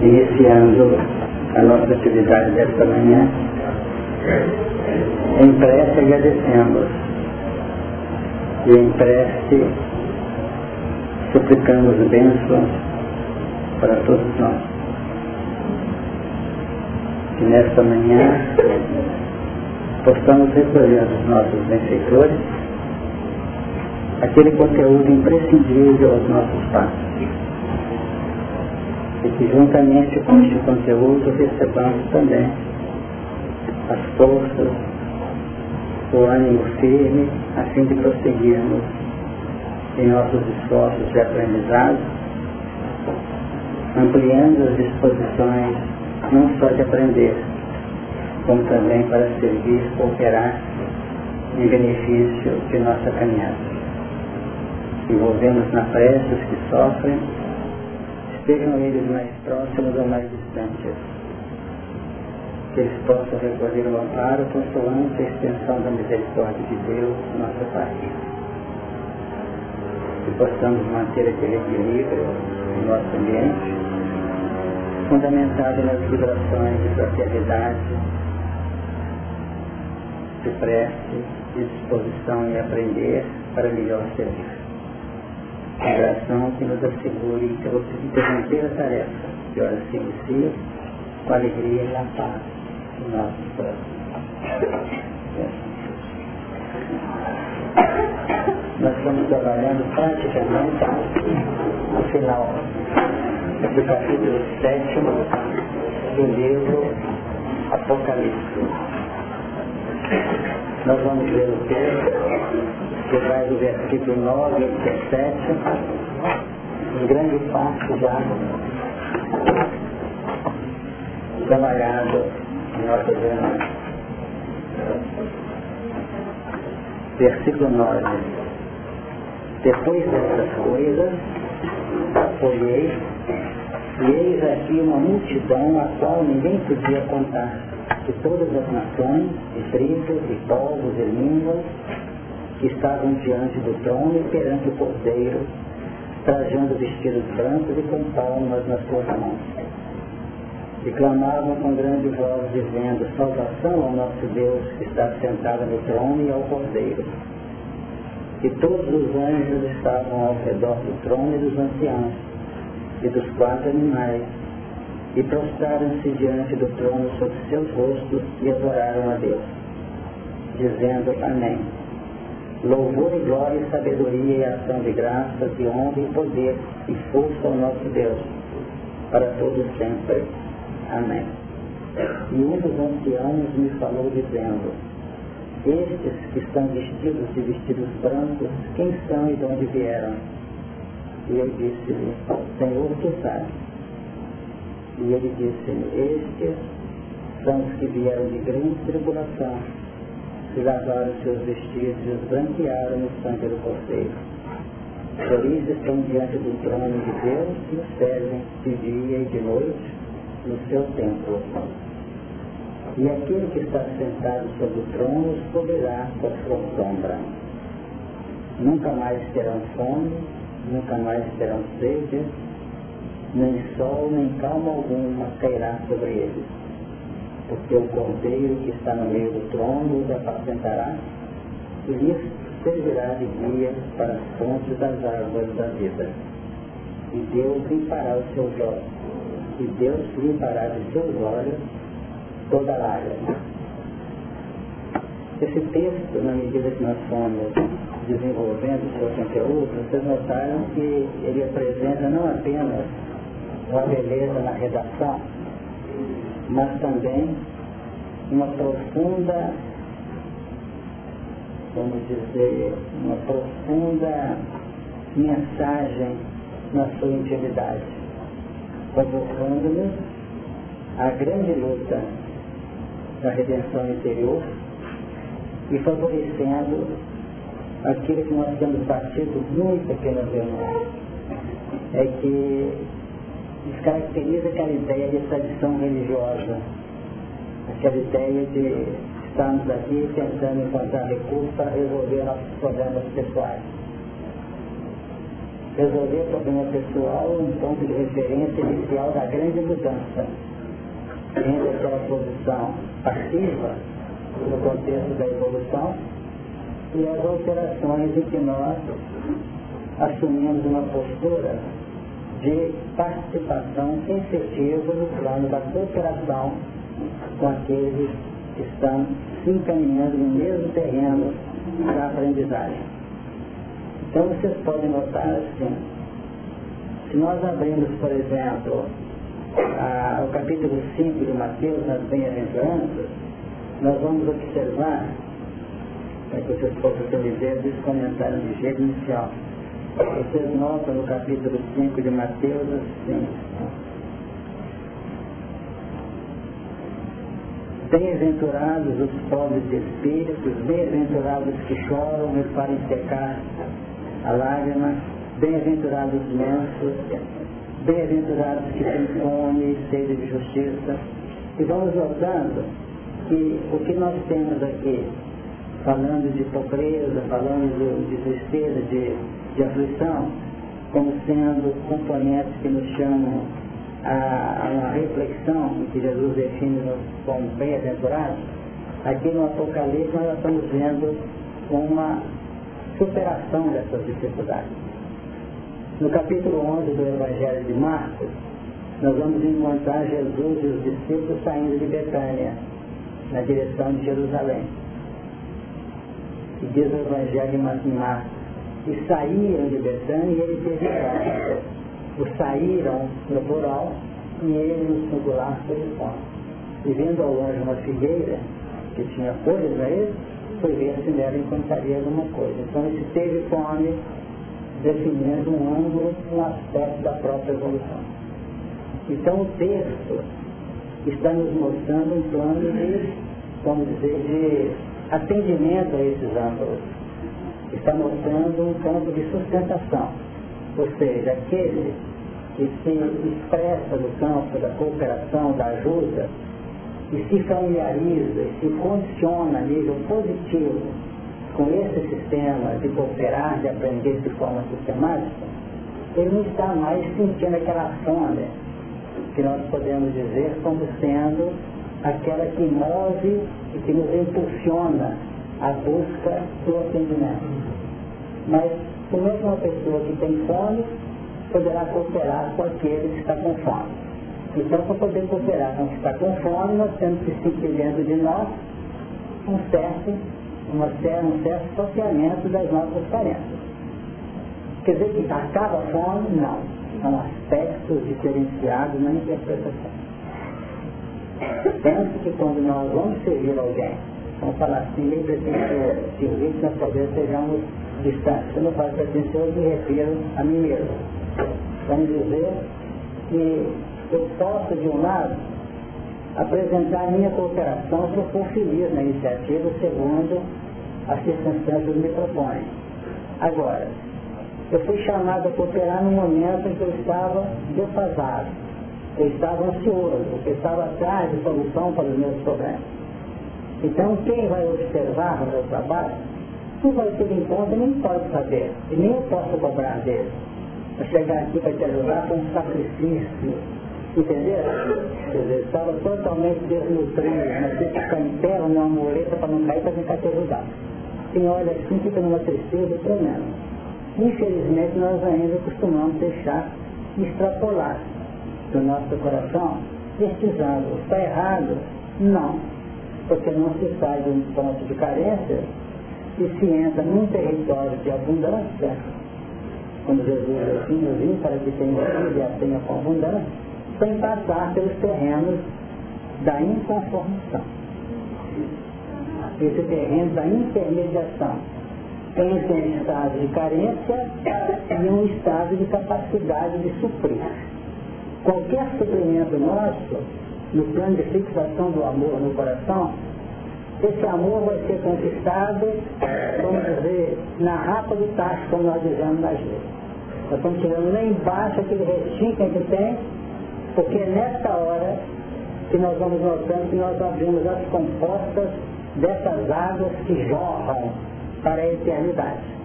iniciando a nossa atividade desta manhã, em prece agradecemos e em prece suplicamos bênçãos para todos nós. Que nesta manhã possamos recolher os nossos benfeitores aquele conteúdo imprescindível aos nossos passos e que juntamente com este conteúdo recebamos também as forças, o ânimo firme, a fim de prosseguirmos em nossos esforços de aprendizado, ampliando as disposições não só de aprender, como também para servir, cooperar em benefício de nossa caminhada. Envolvemos na prece os que sofrem, sejam eles mais próximos ou mais distantes. Que eles possam recolher o amparo consoante a extensão da misericórdia de Deus, nossa Pai. Que possamos manter aquele equilíbrio no nosso ambiente, fundamentado nas vibrações de fraternidade, de prece, de disposição em aprender para melhor servir oração que nos assegure que você interromper a tarefa que ora se inicia com alegria e a paz no nosso coração. Nós estamos trabalhando praticamente no final do capítulo 7 do livro Apocalipse. Nós vamos ver o texto que vai do versículo 9 ao 17, um grande passo já trabalhado em nossa jornada. Versículo 9. Depois dessas coisas, olhei, e eis aqui uma multidão a qual ninguém podia contar, de todas as nações, e tribos, e povos, e línguas, que estavam diante do trono e perante o cordeiro, trajando vestidos brancos e com palmas nas suas mãos. E clamavam com grande voz, dizendo, salvação ao nosso Deus que está sentado no trono e ao cordeiro. E todos os anjos estavam ao redor do trono e dos anciãos, e dos quatro animais, e prostraram-se diante do trono sobre seus rostos e adoraram a Deus, dizendo Amém louvor e glória e sabedoria e ação de graças e honra e poder e força ao nosso Deus, para todos sempre. Amém. E um dos anciãos me falou dizendo, estes que estão vestidos de vestidos brancos, quem são e de onde vieram? E eu disse-lhe, Senhor, tu sabes. E ele disse-me, estes são os que vieram de grande tribulação e lavaram seus vestidos e os branquearam no sangue do cordeiro. Por isso estão diante do trono de Deus e o servem de dia e de noite no seu templo. E aquele que está sentado sobre o trono os cobrirá com a sua sombra. Nunca mais terão fome, nunca mais terão sede, nem sol, nem calma alguma cairá sobre eles porque o cordeiro que está no meio do trono os apacentará e lhes servirá de guia para as fontes das águas da vida. E Deus limpará os seus olhos, e Deus limpará de seus olhos toda lágrima. Esse texto, na medida que nós fomos desenvolvendo o seu conteúdo, vocês notaram que ele apresenta não apenas uma beleza na redação, mas também uma profunda, vamos dizer, uma profunda mensagem na sua intimidade, convocando-nos à grande luta da redenção interior e favorecendo aquilo que nós temos batido muito aqui irmãos, é que descaracteriza aquela ideia de tradição religiosa, aquela ideia de estarmos aqui tentando encontrar recursos para resolver nossos problemas pessoais. resolver o problema pessoal um ponto de referência inicial da grande mudança entre aquela posição passiva no contexto da evolução e as alterações em que nós assumimos uma postura de participação efetiva no plano da cooperação com aqueles que estão se encaminhando no mesmo terreno da aprendizagem. Então vocês podem notar assim, se nós abrimos, por exemplo, a, o capítulo 5 de Mateus, nas bem-aventuranças, nós vamos observar, para que vocês possam ter ideia desse comentário de jeito inicial. Vocês notam no capítulo 5 de Mateus assim. Bem-aventurados os pobres de espíritos, bem-aventurados que choram e farem secar a lágrima, bem-aventurados os mansos, bem-aventurados que têm fome e sede de justiça. E vamos notando que o que nós temos aqui, falando de pobreza, falando de tristeza, de de aflição, como sendo componentes que nos chamam a, uma reflexão, que Jesus define como bem-aventurados, aqui no Apocalipse nós estamos vendo uma superação dessas dificuldades. No capítulo 11 do Evangelho de Marcos, nós vamos encontrar Jesus e os discípulos saindo de Betânia, na direção de Jerusalém. E diz o Evangelho de Marcos, e saíram de Betânia e ele teve. Os saíram no plural e ele no singular fome. E vendo ao longe uma figueira que tinha folhas a ele, foi ver se nela encontraria alguma coisa. Então ele teve fome, definindo um ângulo, um aspecto da própria evolução. Então o texto está nos mostrando um plano de, vamos dizer, de atendimento a esses ângulos está mostrando um campo de sustentação. Ou seja, aquele que se expressa no campo da cooperação, da ajuda, e se familiariza, e se condiciona a nível positivo com esse sistema de cooperar, de aprender de forma sistemática, ele não está mais sentindo aquela fome que nós podemos dizer como sendo aquela que move e que nos impulsiona a busca do atendimento. Mas é que uma pessoa que tem fome poderá cooperar com aquele que está com fome? Então, para poder cooperar com o que está com fome, nós temos que sentir dentro de nós um certo, uma, um certo saciamento das nossas carências. Quer dizer que acaba a fome? Não. São aspectos diferenciados na interpretação. Penso que quando nós vamos servir alguém, vamos falar assim, meio pretensioso, nós talvez sejamos distantes. Eu não falo pretensioso, me refiro a mim mesmo. Vamos dizer que eu posso, de um lado, apresentar minha cooperação se eu for feliz na iniciativa, segundo as circunstâncias me propõem. Agora, eu fui chamado a cooperar no momento em que eu estava defasado, eu estava ansioso, eu estava atrás de solução para os meus problemas. Então, quem vai observar o meu trabalho não vai ter em conta, nem pode saber, e nem eu posso cobrar dele. Para chegar aqui para te ajudar com um sacrifício, entendeu? Quer dizer, estava totalmente desnutrido, mas tem que ficar em pé, uma muleta para não cair para tentar te ajudar. Quem olha assim fica numa tristeza tremenda. Infelizmente nós ainda costumamos deixar extrapolar do nosso coração ângulos. Está errado? Não porque não se sai de um ponto de carência e se entra num território de abundância, como Jesus assim, eu vim para que tenha tudo e a tenha com abundância, sem passar pelos terrenos da inconformação. Esse terreno da intermediação entre um estado de carência e um estado de capacidade de suprir. Qualquer suprimento nosso no plano de fixação do amor no coração, esse amor vai ser conquistado, vamos dizer, na rapa do tacho, como nós dizemos nas vezes. Nós estamos tirando lá embaixo aquele restinho que a gente tem, porque é nessa hora que nós vamos notando que nós abrimos as compostas dessas águas que jorram para a eternidade.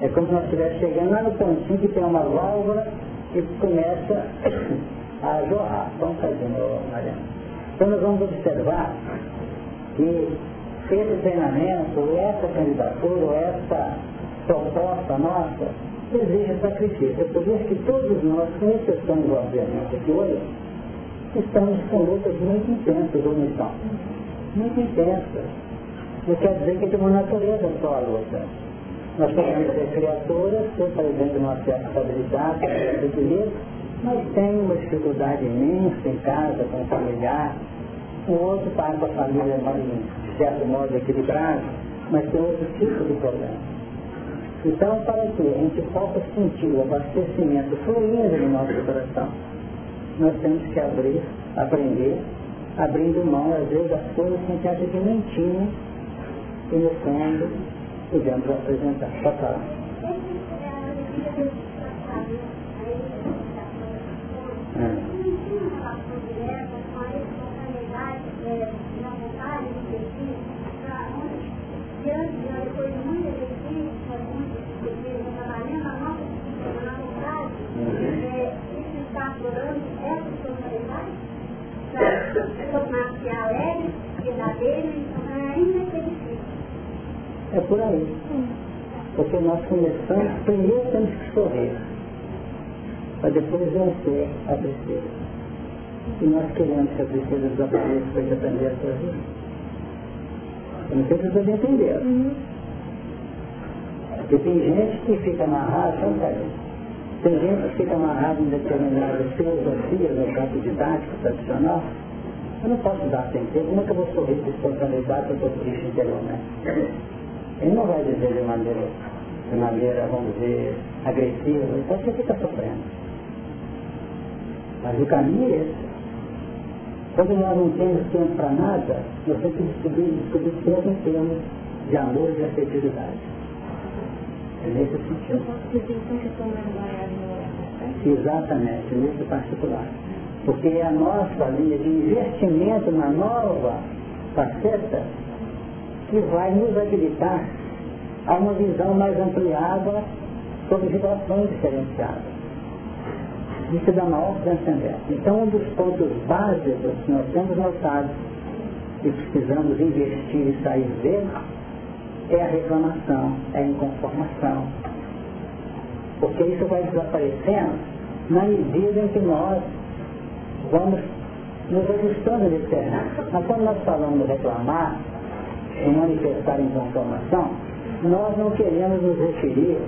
É como se nós estivéssemos chegando lá no pontinho que tem uma válvula e começa a jorrar. Vamos fazer, Mariana. Então nós vamos observar que esse treinamento, ou essa candidatura, ou essa proposta nossa, exige sacrifício. É por isso que todos nós, com exceção obviamente aqui hoje, estamos com lutas muito intensas, ou não Muito intensas. Não quer dizer que tem uma natureza só a luta. Nós podemos ser criaturas, ter, exemplo, uma certa estabilidade, equilíbrio, mas tem uma dificuldade imensa em casa, com o familiar. O outro está com a família, de certo modo, equilibrado, mas tem outro tipo de problema. Então, para que a gente possa sentir o abastecimento fluindo no nosso coração, nós temos que abrir, aprender, abrindo mão, às vezes, das coisas que a gente acha que nem tinha, e no fundo, podemos apresentar. Só falar. É. tornar-se alegre, verdadeiro e ainda ser difícil. É por aí. Porque nós começamos, primeiro temos que sorrir, para depois vencer a tristeza. E nós queremos que a tristeza desapareça para a aprender a sorrir. Eu não sei se vocês entenderam. Uhum. Porque tem gente que fica amarrada, Tem gente que fica amarrada em determinadas filosofias no campo didático tradicional, eu não posso dar sem ter, como é que eu vou sorrir de espontaneidade se eu estou triste interiormente? Ele não vai dizer de maneira, de maneira, vamos dizer, agressiva, então você fica sofrendo. Mas o caminho é esse. Quando nós não temos tempo para nada, nós temos que descobrir, descobrir tempo em termos de amor e de afetividade. É nesse sentido. Exatamente, nesse particular porque é a nossa linha de investimento na nova faceta que vai nos habilitar a uma visão mais ampliada sobre vibrações diferenciadas. Isso dá maior transcendência. Então, um dos pontos básicos que nós temos notado e precisamos investir e sair dele é a reclamação, é a inconformação. Porque isso vai desaparecendo na medida em que nós vamos nos ajustando nesse terreno. Mas quando nós falamos de reclamar, de manifestar em transformação, nós não queremos nos referir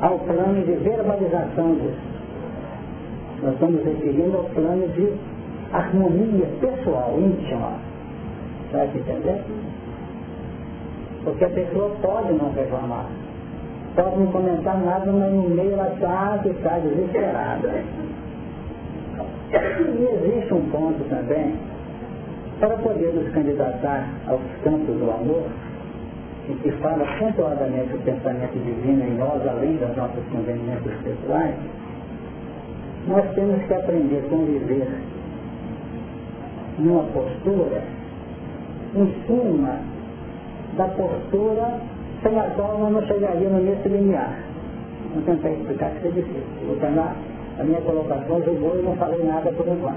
ao plano de verbalização disso. Nós estamos referindo ao plano de harmonia pessoal, íntima. Sabe que entender? Porque a pessoa pode não reclamar. Pode não comentar nada, mas no meio ela está, está desesperada. E existe um ponto também, para poder nos candidatar aos campos do amor, em que fala pontuadamente o pensamento divino em nós, além das nossas conveniências pessoais, nós temos que aprender a conviver numa postura em cima da postura sem a qual nós não chegaria no mesmo limiar. Vou tentar explicar que é difícil. Vou tentar a minha colocação jogou e não falei nada por enquanto.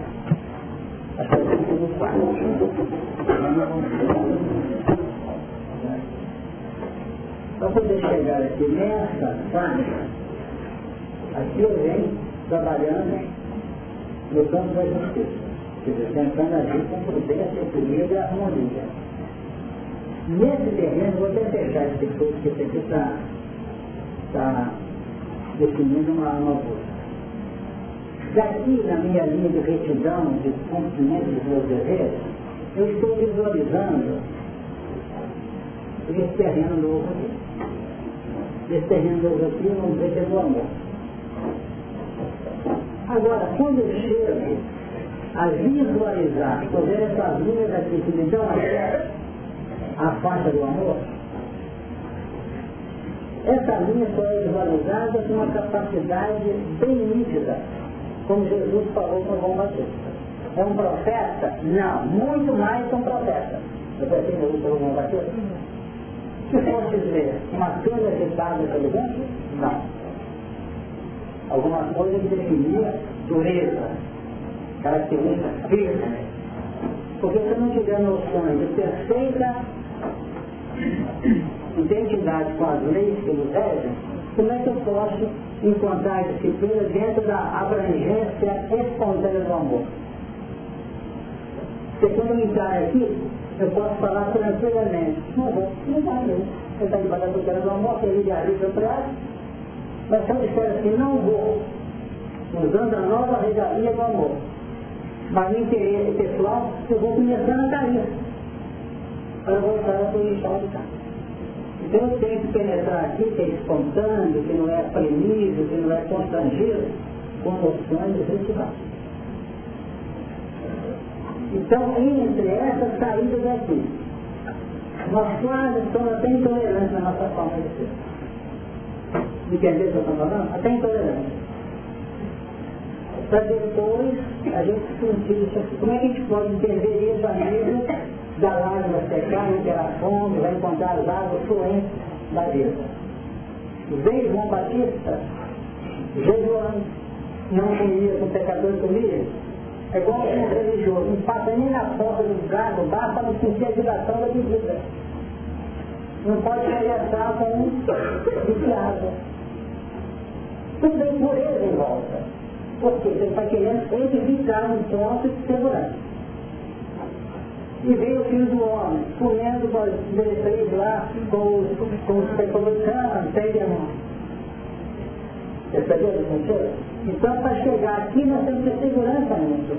Acho que fico no quarto. Para poder chegar aqui nessa faixa, aqui eu venho trabalhando no campo da justiça. Dizer, tentando agir com prudência, equilíbrio e harmonia. Nesse terreno, vou até fechar esse curso que aqui está tá definindo uma, uma boa. Daqui na minha linha de retidão, de cumprimento dos meus deveres, eu estou visualizando esse terreno novo aqui. Esse terreno novo aqui, vamos dizer que é do amor. Agora, quando eu chego a visualizar, estou vendo essas linhas aqui que me dão a faixa do amor, essa linha só é visualizada com uma capacidade bem nítida como Jesus falou para João Batista. É um profeta? Não, muito mais que um profeta. Você tem ouvido pelo João Batista? Se fosse dizer uma cana agitada pelo vento, não. Alguma coisa que definia dureza, característica firme. Porque se eu não tiver noções de perfeita identidade com as leis que nos regem, como é que eu posso encontrar disciplina dentro da abrangência espontânea do amor? Quando eu entrar aqui, eu posso falar tranquilamente. Não vou, não vai mesmo. Ele está debaixo da tutela do amor, ele de alívio para Mas se eu disser assim, não vou, usando a nova regalia do amor, mas no interesse pessoal, eu vou começando a cair. Para voltar a posição de cá. Então eu tenho que penetrar aqui, que é espontâneo, que não é premido, que não é constrangido, com noções retiradas. Então, entre essas saídas aqui, nós quase estamos até intolerantes na nossa forma de ser. O que eu estou falando? Até intolerância. Para depois a gente sentir isso. Como é que a gente pode entender isso a nível da lágrima secar, interação, vai encontrar as águas fluentes da vida? Veio João Batista, jejuando, não comia com pecadores comia, é igual um religioso, não passa nem na porta do carro, basta não sentir a vibração da bebida. Não pode conversar com um viciado. Tudo tem pureza em volta. Por quê? Você está querendo edificar um ponto de segurança. E veio o filho do homem, comendo com as diretrizes lá, com os, com os republicanos, entendeu? Percebeu o? Então, para chegar aqui, nós temos que ter segurança nisso.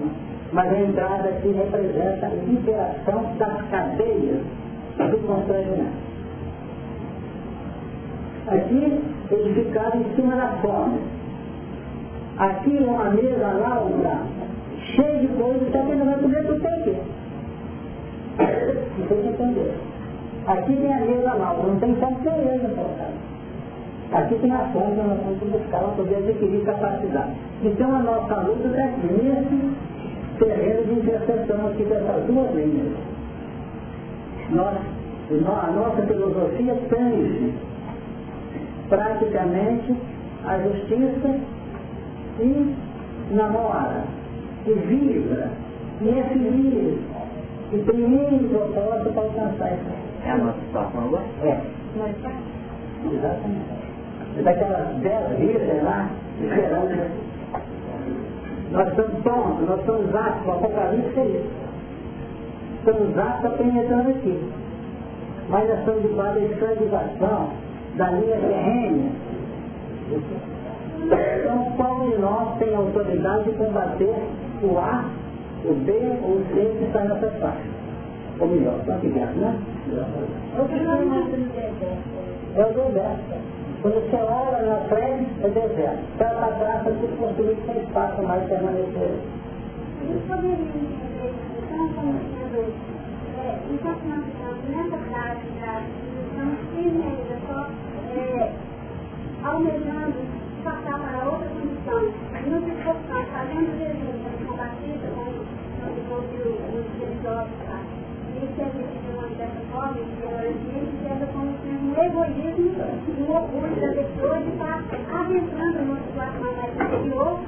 Mas a entrada aqui representa a liberação das cadeias do constrangimento. Aqui, edificado em cima da fome. Aqui, uma mesa larga, cheia de coisas, só que não vai comer tudo aqui. Não tem que entender. Aqui tem a mesa lá, não tem como ser ele, Aqui tem a fonte nós temos que buscar para poder adquirir capacidade. Então a nossa luta aqui, nesse terreno de interseção aqui dessas duas linhas. Nós, a nossa filosofia tange praticamente a justiça e namora, e vibra, e é feliz, e tem mil propósito para alcançar isso. É a nossa situação agora? É. Exatamente daquelas dez virgens lá, esperando. Nós estamos prontos, nós estamos aptos, o Apocalipse é isso. Estamos aptos a penetrando aqui. Mas nós estamos debaixo da escravização da linha terrena. Então, qual de nós tem autoridade de combater o A, o B ou o C que está nessa faixa? Ou melhor, está aqui dentro, né? É o deserto. Quando você olha na frente, é deserto. Então, para trás, é tudo construído sem espaço mais permanecer. Então, senador, então, nessa frase da instituição, firme ainda só, é, almejando passar para outra condição, nos esforçando, fazendo Jesus, com Batista, como o filósofo e se a gente chama dessa forma, a gente pega como um egoísmo, um orgulho da pessoa de estar adentrando numa situação mais superior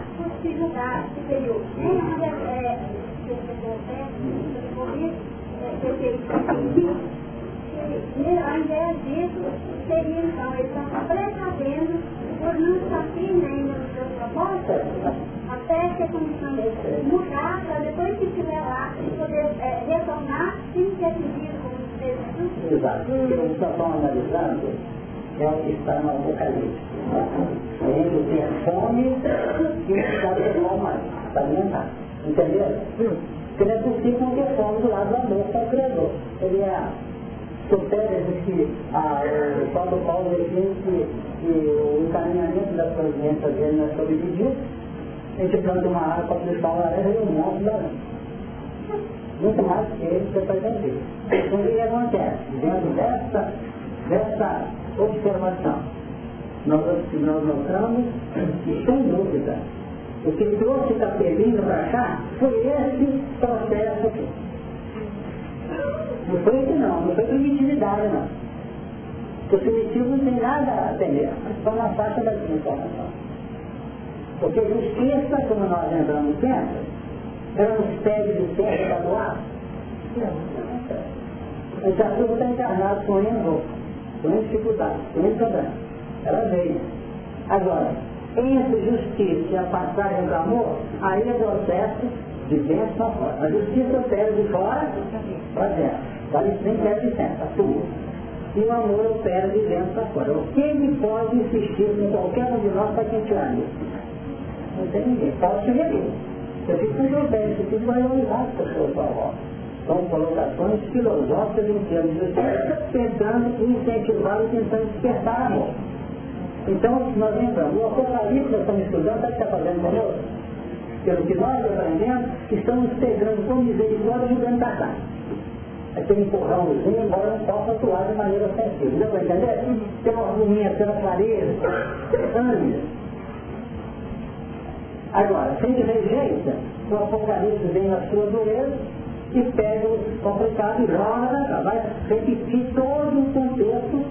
se julgar superior. Nem onde é, se a pessoa perde, por isso, eu teria que ao invés disso, seria então, ele está precavendo por não estar firme ainda no seu propósito, até que a comissão mudar, para depois que estiver lá, poder é, retornar sem ser pedido como fez Exato. O que nós estamos analisando é o que está no Apocalipse. A gente tem a fome e o estado de alma para alimentar. Entendeu? Porque não é possível não ter fome do lado do amor com o Criador. Ele supera que a, o Paulo Paulo diz que, que o encaminhamento das providências dele não é sobredivido, a gente planta uma área para deixar uma laranja e um monte de laranja. Muito mais que ele você vai entender. Então o que acontece? Dentro dessa, dessa observação, nós, nós notamos que sem dúvida o que trouxe Itapemirim para cá foi esse processo aqui. Não foi isso não, não foi primitividade não. O primitivo não tem nada a temer, só na faixa da desinformação. Porque justiça, como nós lembramos sempre, ela nos pede de ser para doar. Esse assunto está encarnado com erro, com dificuldade, com problema. Ela veio. Agora, entre justiça e a passagem do amor, aí é processo de dentro para fora. A justiça opera de fora para dentro. Sem pé de dentro, tua. E o amor opera de dentro para fora. O que ele pode insistir com qualquer um de nós para que a gente ame? Não tem ninguém. Pode sugerir. Eu fico com problemas, eu fico valorizar as pessoas ao volta. São colocações filosóficas em termos de justiça, tentando incentivar e tentando despertar amor. Então, nós lembramos, o Apocalipse nós estamos estudando, sabe o que está fazendo conosco? Pelo que nós aprendemos, estamos pegando com misericórdia e jogando para cá. Aquele empurrãozinho, embora não possa atuar de maneira sensível. Deu para entender? Tem uma argumento pela clareza, ânimo. Agora, se ele rejeita, o Apocalipse vem na sua dureza e pega o complicado e joga, vai repetir todo o contexto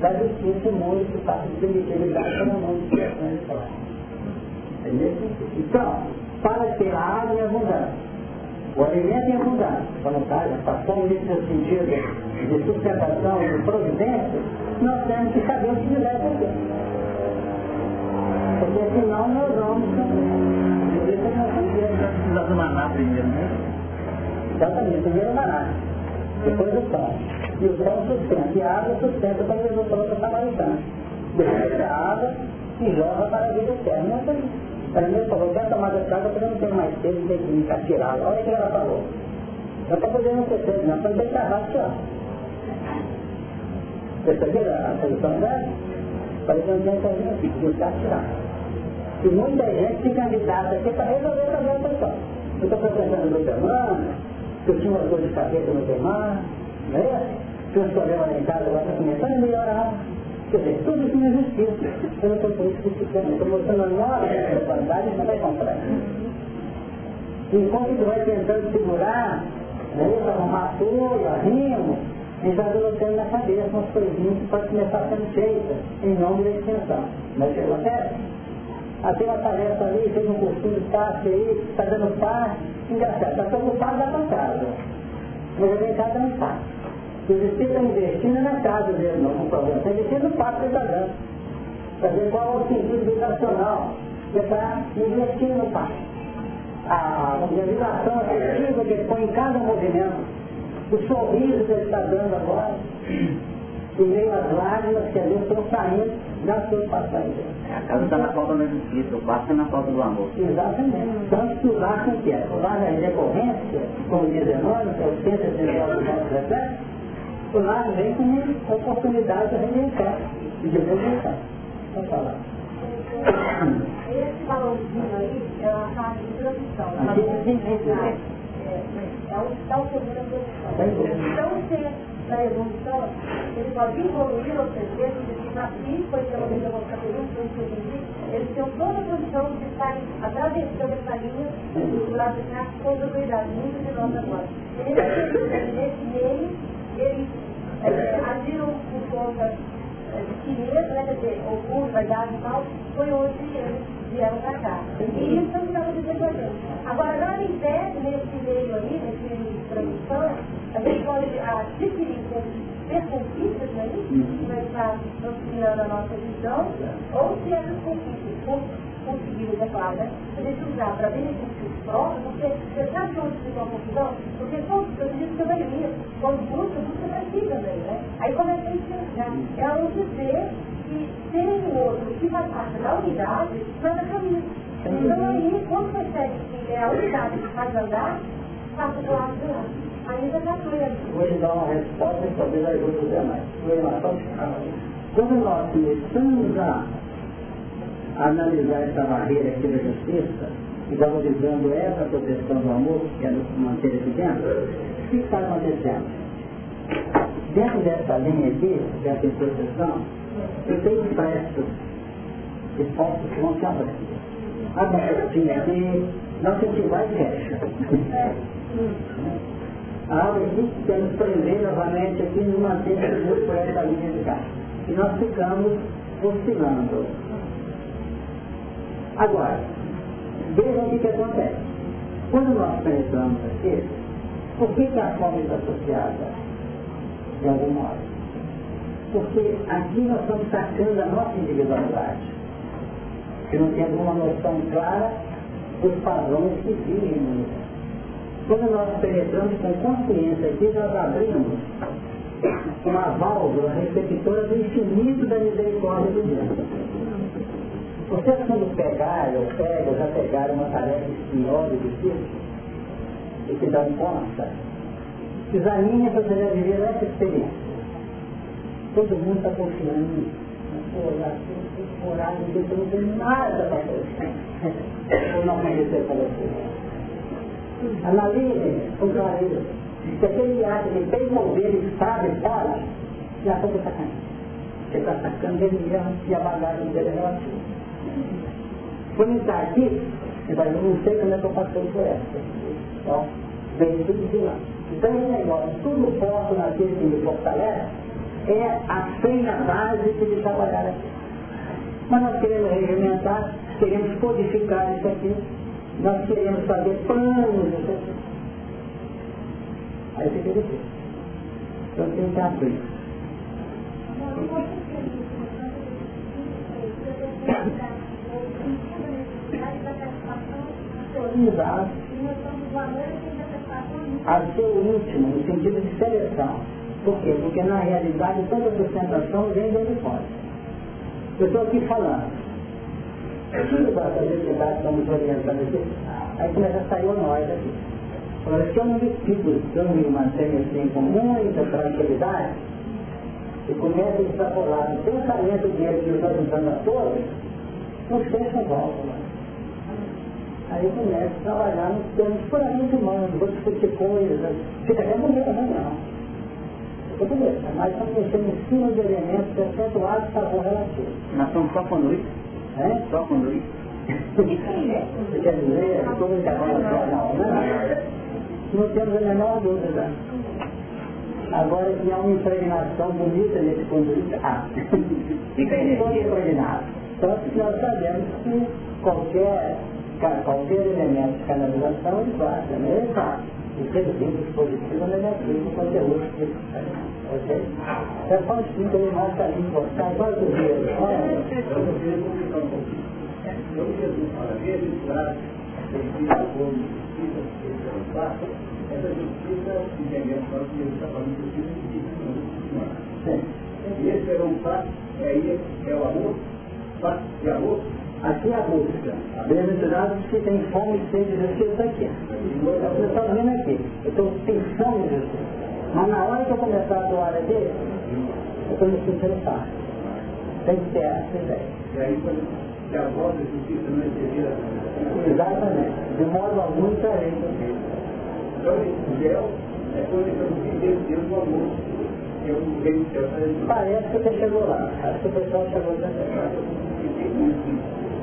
da justiça mundo que passa de permitividade para o mundo de Entendeu? Então, para ter a água em abundância, o alimento em abundância, quando passamos nesse sentido de sustentação e de providência, nós temos que saber o que leva a Porque senão nós vamos precisar do maná primeiro, né? Exatamente, primeiro o maná, depois o pão. E o pão sustenta, e a água sustenta para o resultado da samaritana. Depois a água e joga para a vida eterna. Não tem. Ela mesmo falou, dessa porque eu não tenho mais tempo de me tirá Olha o que ela falou. Não está podendo ser tempo, não, foi bem carrado só. Perceberam a solução dela? Parecendo bem que a gente buscar tirar. E muita gente se candidata aqui para resolver também a questão. Eu estou apresentando duas semanas, que eu tinha uma dor de cabeça no semana, não é? que os problemas lá casa agora estão começando a melhorar. Quer dizer, tudo isso é justiça. Eu não estou justificando, estou mostrando a nossa responsabilidade e você vai comprar. Enquanto tu vai tentando segurar, né, arrumar apoio, arrimo, gente vai colocando na cabeça umas coisinhas que podem começar sendo feitas em nome da extensão. Mas que acontece? Ah, tem uma tarefa ali, fez um cursinho passe aí, está dando passe, engraçado, está preocupado, dá para casa. Mas eu em casa não está. O espírito está investindo na casa dele, não com problema. Está investindo no passo que está dando. Para ver qual é o sentido vibracional. Ele está investindo no passo. A, a vibração afetiva que ele põe em cada movimento. O sorriso que ele está dando agora. E meio às lágrimas que ali estão saindo das suas passagens. A casa está na falta da justiça, o passo está na falta do amor. Exatamente. Tanto que o lar que é? O lar é recorrência, como diz Emmanuel, que é o centro essencial do nosso reflexo, o lado vem com oportunidade de e de reinventar. Vamos falar. Esse balãozinho aí é uma fase de transição. É o tal seguro da produção. Então, se da evolução, ele pode evoluir ou crescer, porque nasci, foi pela vida do eles têm toda a condição de estar atravessando essa linha do lado de cá com tranquilidade, muito de nós agora. Ele, nesse meio, eles é, agiram por conta é, de mesmo, né, quer dizer, o curso, a idade e tal, foi onde eles vieram para cá. E isso não estava dizendo a gente. Agora, nada impede, nesse meio aí, nesse meio de transição, a gente pode adquirir ter conquistas, não é isso? Que vai estar auxiliando a nossa visão, ou se essas conquistas conseguiu, é claro, né? A gente usar para benefício próprio, porque você sabe que onde fica uma confusão? Porque todos, eu disse que a maioria, quando busca, busca si também, né? Aí começa a enxergar. É onde vê que tem um outro que faz parte da unidade, nada caminho. Então aí, quando percebe que é a unidade que faz andar, passa do lado do lado. Já está pleno. Vou dar uma resposta e talvez ajude os demais. Quando nós começamos a analisar essa barreira aqui da justiça e valorizando essa proteção do amor que é manter aqui dentro, o que está acontecendo? Dentro dessa linha aqui, dessa proteção, eu tenho prestos de pontos que vão se abrir. Abre um pouquinho aqui, não se vai e fecha. algo aqui que quer nos prender novamente aqui nos manter por essa linha de cá. E nós ficamos oscilando. Agora, vejam o que, acontece. Quando nós penetramos aqui, por que, que a fome está associada de algum modo? Porque aqui nós estamos sacando a nossa individualidade. Que não temos uma noção clara dos padrões que vivem no Quando nós penetramos com consciência aqui, nós abrimos uma válvula receptora do infinito da misericórdia de Deus. Vocês quando pegaram, ou pegam, já pegaram uma tarefa espinhosa e difícil, e que dão conta, examine para você viver essa experiência. Todo mundo está confiando em mim. Orar, eu não tenho nada para fazer. Ou não conhecer para você. Analise com clareza. Se aquele ato de bem mover ele sabe, pode, já pouco está caindo. Você está sacando ele e a bagagem dele é relativa. Quando está aqui, dizer, não sei como é que eu passei por essa. Então, vem tudo de lá. Então esse negócio, tudo posso naquele que me fortalece, é a senha básica de trabalhar aqui. Mas nós queremos regimentar, queremos codificar isso aqui, nós queremos fazer planos isso aqui. Aí fica difícil. Então tem que abrir. Exato. A seu íntimo, no sentido de seleção. Por quê? Porque na realidade toda sustentação vem de fora. Eu estou aqui falando. Tudo para fazer nós estamos orientando aqui. Aí começa a sair o nós aqui. Agora, se eu não me fico, se eu não me mantenho assim com muita tranquilidade, e começa a extrapolar o pensamento dele que está juntando a todos, não fecha a volta. Né? Aí começa a trabalhar nos termos puramente humanos, vou discutir coisas, fica até bonito, né? Não. Fica bonito, mas estamos mexendo em cima de elementos percentuais de sabor relativo. Nós estamos só com luz? É? Só luz. Você quer dizer, como que agora não, né? Não temos a menor dúvida. Agora que há uma impregnação bonita nesse conduíte, ah, fica todo impregnado. Tanto que nós sabemos que qualquer, qualquer elemento de canalização ele vai também ele vai. E seja simples, positivo ou negativo, conteúdo que Ok? Então, assim que ele mais ali encostar, igual do dedo. Olha, eu Jesus fala, registrar, tem que essa justiça, entendemos nós está falando de justiça humana. E esse é um fato, é aí, é o amor, fato de amor. Aqui é a busca. Bem-aventurados que tem fome e sede de justiça aqui. Você está vendo aqui. Eu estou pensando de justiça. Mas na hora que eu começar a doar aqui, eu estou me sentindo fácil. Tem que ter essa ideia. E aí, se a voz da justiça não é Exatamente. De modo algum diferente. Então, esse gel é eu não fiz Deus, no amor. Eu não vejo o céu Parece que você chegou lá. Acho que o pessoal chegou também.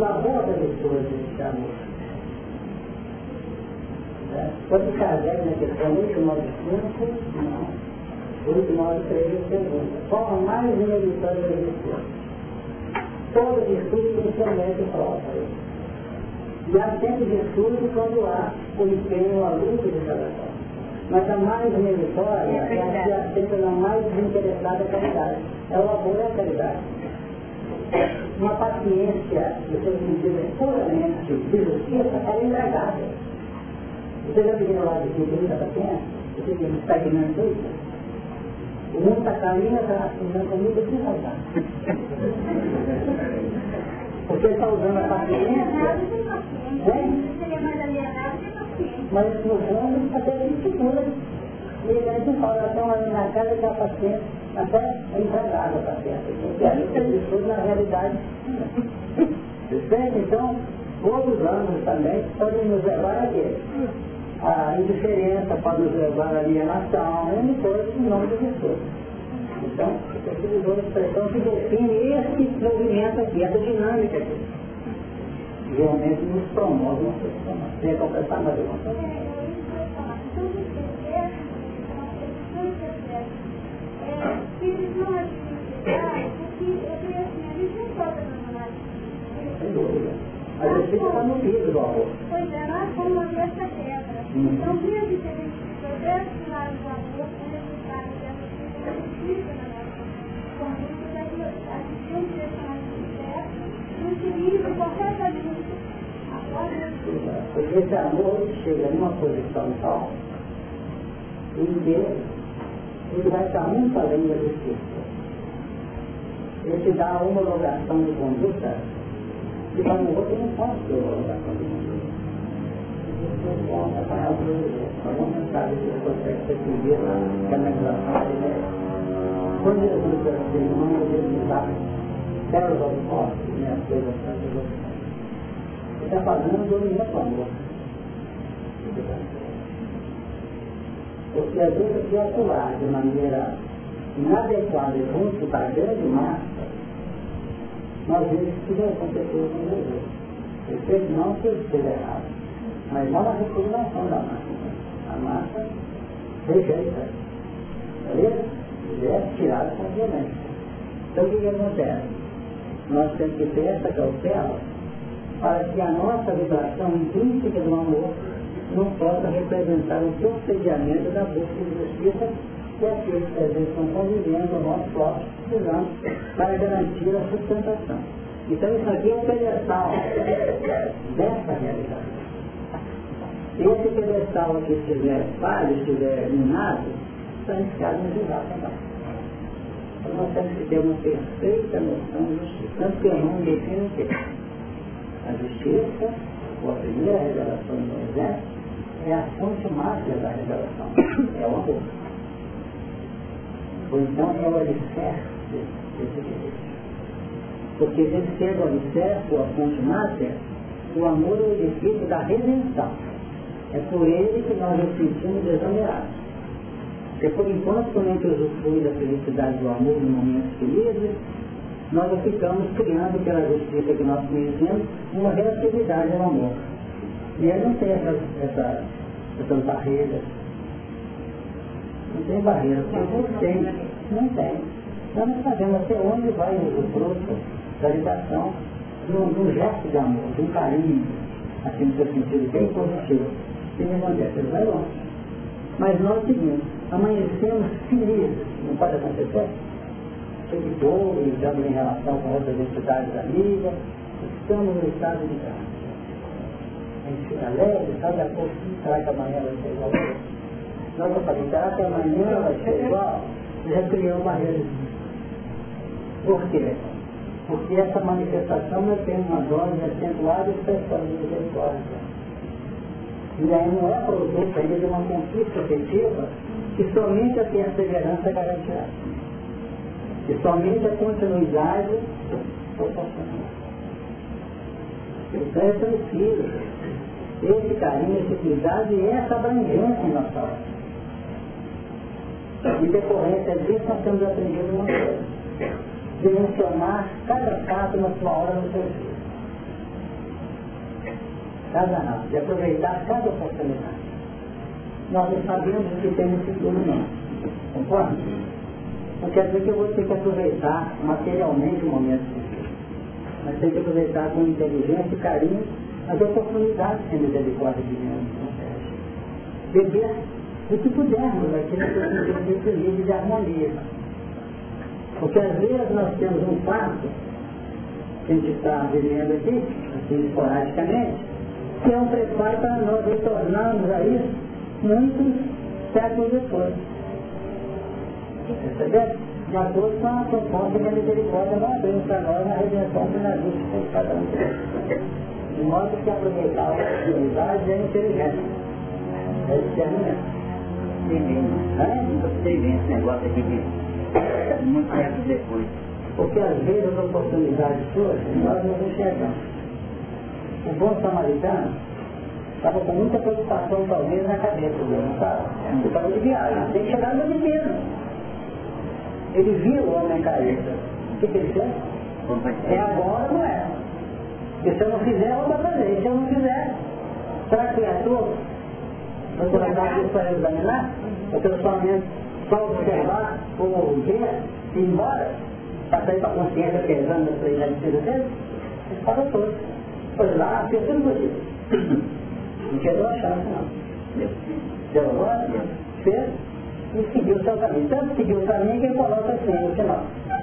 O labor das pessoas de amor. Quando Kardec na questão 895, não. 893 pergunta. Qual a mais meritória da existência? Todo discurso tem seu mérito próprio. E há sempre discurso quando há o empenho, a luta de cada qual. Mas a mais meritória é a que aceita a mais desinteressada caridade. É o amor a caridade. Uma paciência, no seu sentido puramente de justiça, é indragável. Você já viu lá de que muita paciência? Você tem estagnante isso? O mundo está caminhando, está assinando comigo sem faltar. Porque ele está usando a paciência. Né? Mas ele está tendo segura. E ele não fala, estão ali na casa a paciência, até entregada a paciência. Porque a gente tem tudo na realidade. Certo? Então, outros anos também podem nos levar a quê? A indiferença pode nos levar à alienação, e depois em nome de Jesus. Então, eu utilizou a expressão que define esse movimento aqui, essa dinâmica aqui. Realmente nos promove uma transformação. Quer completar mais alguma coisa? Eles não administram, porque eu creio assim, eles não podem abandonar. Sem dúvida. A justiça está no livro do amor. Pois é, nós somos uma dessa pedra. Então, mesmo que a gente pudesse tirar o amor, o resultado dessa justiça na nossa conduta, daí a gente tem direcionamento certo, equilíbrio completamente agora. Porque esse amor chega numa posição tal em que ele vai estar muito além da justiça. Ele te dá a homologação de conduta e para o outro não pode ter homologação de conduta. Isso é uma palavra uma mensagem que você consegue perceber que é na relação da ideia. Quando Jesus diz assim, não Jesus dá terras aos mortos, né, as coisas santas, ele está falando do imenso amor. Porque às vezes aqui atuar de maneira inadequada junto da grande massa, nós vemos que vai acontecer com Jesus. Ele não que ele esteja errado, mas não a resignação da massa. A massa rejeita. Ele é tirado com violência. Então o que, que acontece? Nós temos que ter essa cautela para que a nossa vibração intrínseca do amor não possa representar o procedimento da busca de justiça que aqueles que às vezes convivendo no nosso próprio precisamos para garantir a sustentação. Então isso aqui é um pedestal dessa realidade. Se esse pedestal aqui estiver falho, estiver minado, está iniciado no julgar também. Então nós temos que ter uma perfeita noção de justiça. Tanto que eu não defino o quê? A justiça, ou a primeira revelação do Moisés, é a fonte máxima da revelação. É o amor. Ou então é o alicerce desse direito. Porque ele sendo o alicerce ou a fonte máxima, o amor é o edifício da redenção. É por ele que nós nos sentimos desonerados. Porque por enquanto, quando a gente usufrui da felicidade do amor no momento felizes, nós ficamos criando pela justiça que nós conhecemos uma relatividade ao amor. E ele não tem essas, essa, essas barreiras. Não tem barreira, não tem. Não tem. Então nós sabemos até onde vai o fruto da ligação de um, gesto de amor, de um carinho, assim no seu sentido bem positivo. E me acontece, ele vai longe. Mas nós seguimos, amanhecemos felizes, não pode acontecer? Dor, estamos em relação com outras entidades amigas, estamos no estado de graça a gente fica alegre, sabe a pouco, será que amanhã vai ser igual? Não, eu falei, será que amanhã vai ser igual? Já criou uma rede. Por quê? Porque essa manifestação não tem uma dose acentuada de expressão de misericórdia. E aí não é produto ainda de uma conquista efetiva que somente a perseverança garantirá. E somente a continuidade proporcional. Então é preciso esse carinho, esse cuidado e essa abrangência em nossa hora. Em decorrência disso, nós temos aprendido uma coisa. Dimensionar cada caso na sua hora no seu dia. Cada ato. E aproveitar cada oportunidade. Nós não sabemos o que tem no futuro, não. Concorda? Não quer dizer que eu vou ter que aproveitar materialmente o momento futuro. Mas tem que aproveitar com inteligência e carinho as oportunidades que a misericórdia de Deus nos Beber o que pudermos aquilo que de equilíbrio de harmonia. Porque às vezes nós temos um fato que a gente está vivendo aqui, assim esporadicamente, que é um preparo para nós retornarmos a isso muitos séculos depois. Percebeu? De acordo com a proposta que a misericórdia vai abrir para nós na redenção finalista de cada De modo que aproveitar a oportunidade é inteligente. É discernimento? Eu sei bem esse negócio aqui de muito tempo depois. Porque às vezes as oportunidades suas nós não enxergamos. O bom samaritano estava com muita preocupação talvez na cabeça dele, não estava? Ele estava de viagem, tem que chegar no destino. Ele viu o homem cair. O que, que ele fez? É agora não é? E se eu não fizer, eu vou fazer. E se eu não fizer, será que é a tua? Você vai dar isso para examinar? O pensamento só observar, ou ver, e ir embora, para sair para a consciência pesando das três despesas dele? Ele parou todo. Foi lá, fez tudo possível. Não quebrou a chance, não. Deu agora? Fez e seguiu o seu caminho. Tanto seguiu o caminho que ele coloca assim no final.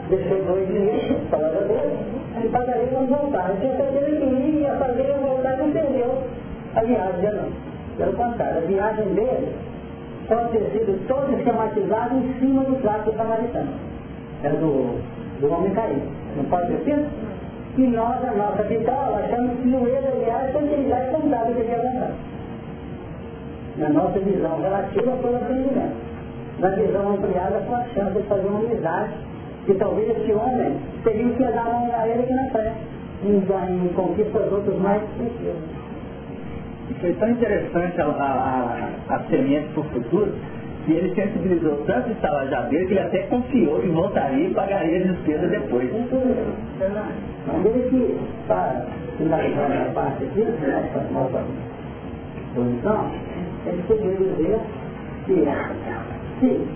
Deixou dois dinheiros, palavra dele, e pagaria quando voltar. E se ele ia fazer, ia voltar, não perdeu a viagem de não. Pelo contrário, a viagem dele pode ter sido toda esquematizada em cima do trato samaritano. Era do, do homem caído. Não pode ter sido? E nós, a nossa vitória, achamos que o erro, aliás, foi já contado ia contar. Na nossa visão relativa foi o aprendimento. Na visão ampliada foi a chance de fazer uma amizade que talvez esse homem teria que dar uma a ele aqui na frente, em, em conquistas outros mais preciosas foi tão interessante a, a, a semente para o futuro que ele sensibilizou tanto esse dele que ele até confiou que voltaria e pagaria a despesa depois. Mas ele que, para finalizar a parte aqui, nossa, nossa posição, ele poderia dizer que se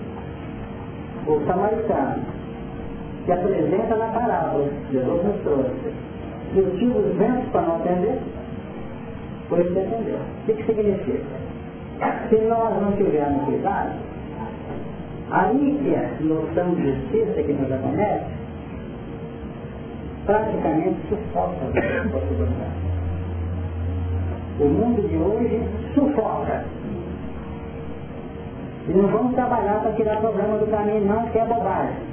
o samaritano que apresenta na parábola, Jesus nos trouxe, que eu tive os ventos para não atender, foi defender. O que, que significa? Se nós não tivermos cuidado, que a noção de justiça que nos acontece, praticamente sufoca a possibilidade. O mundo de hoje sufoca. E não vamos trabalhar para tirar problema do caminho, não, que é bobagem.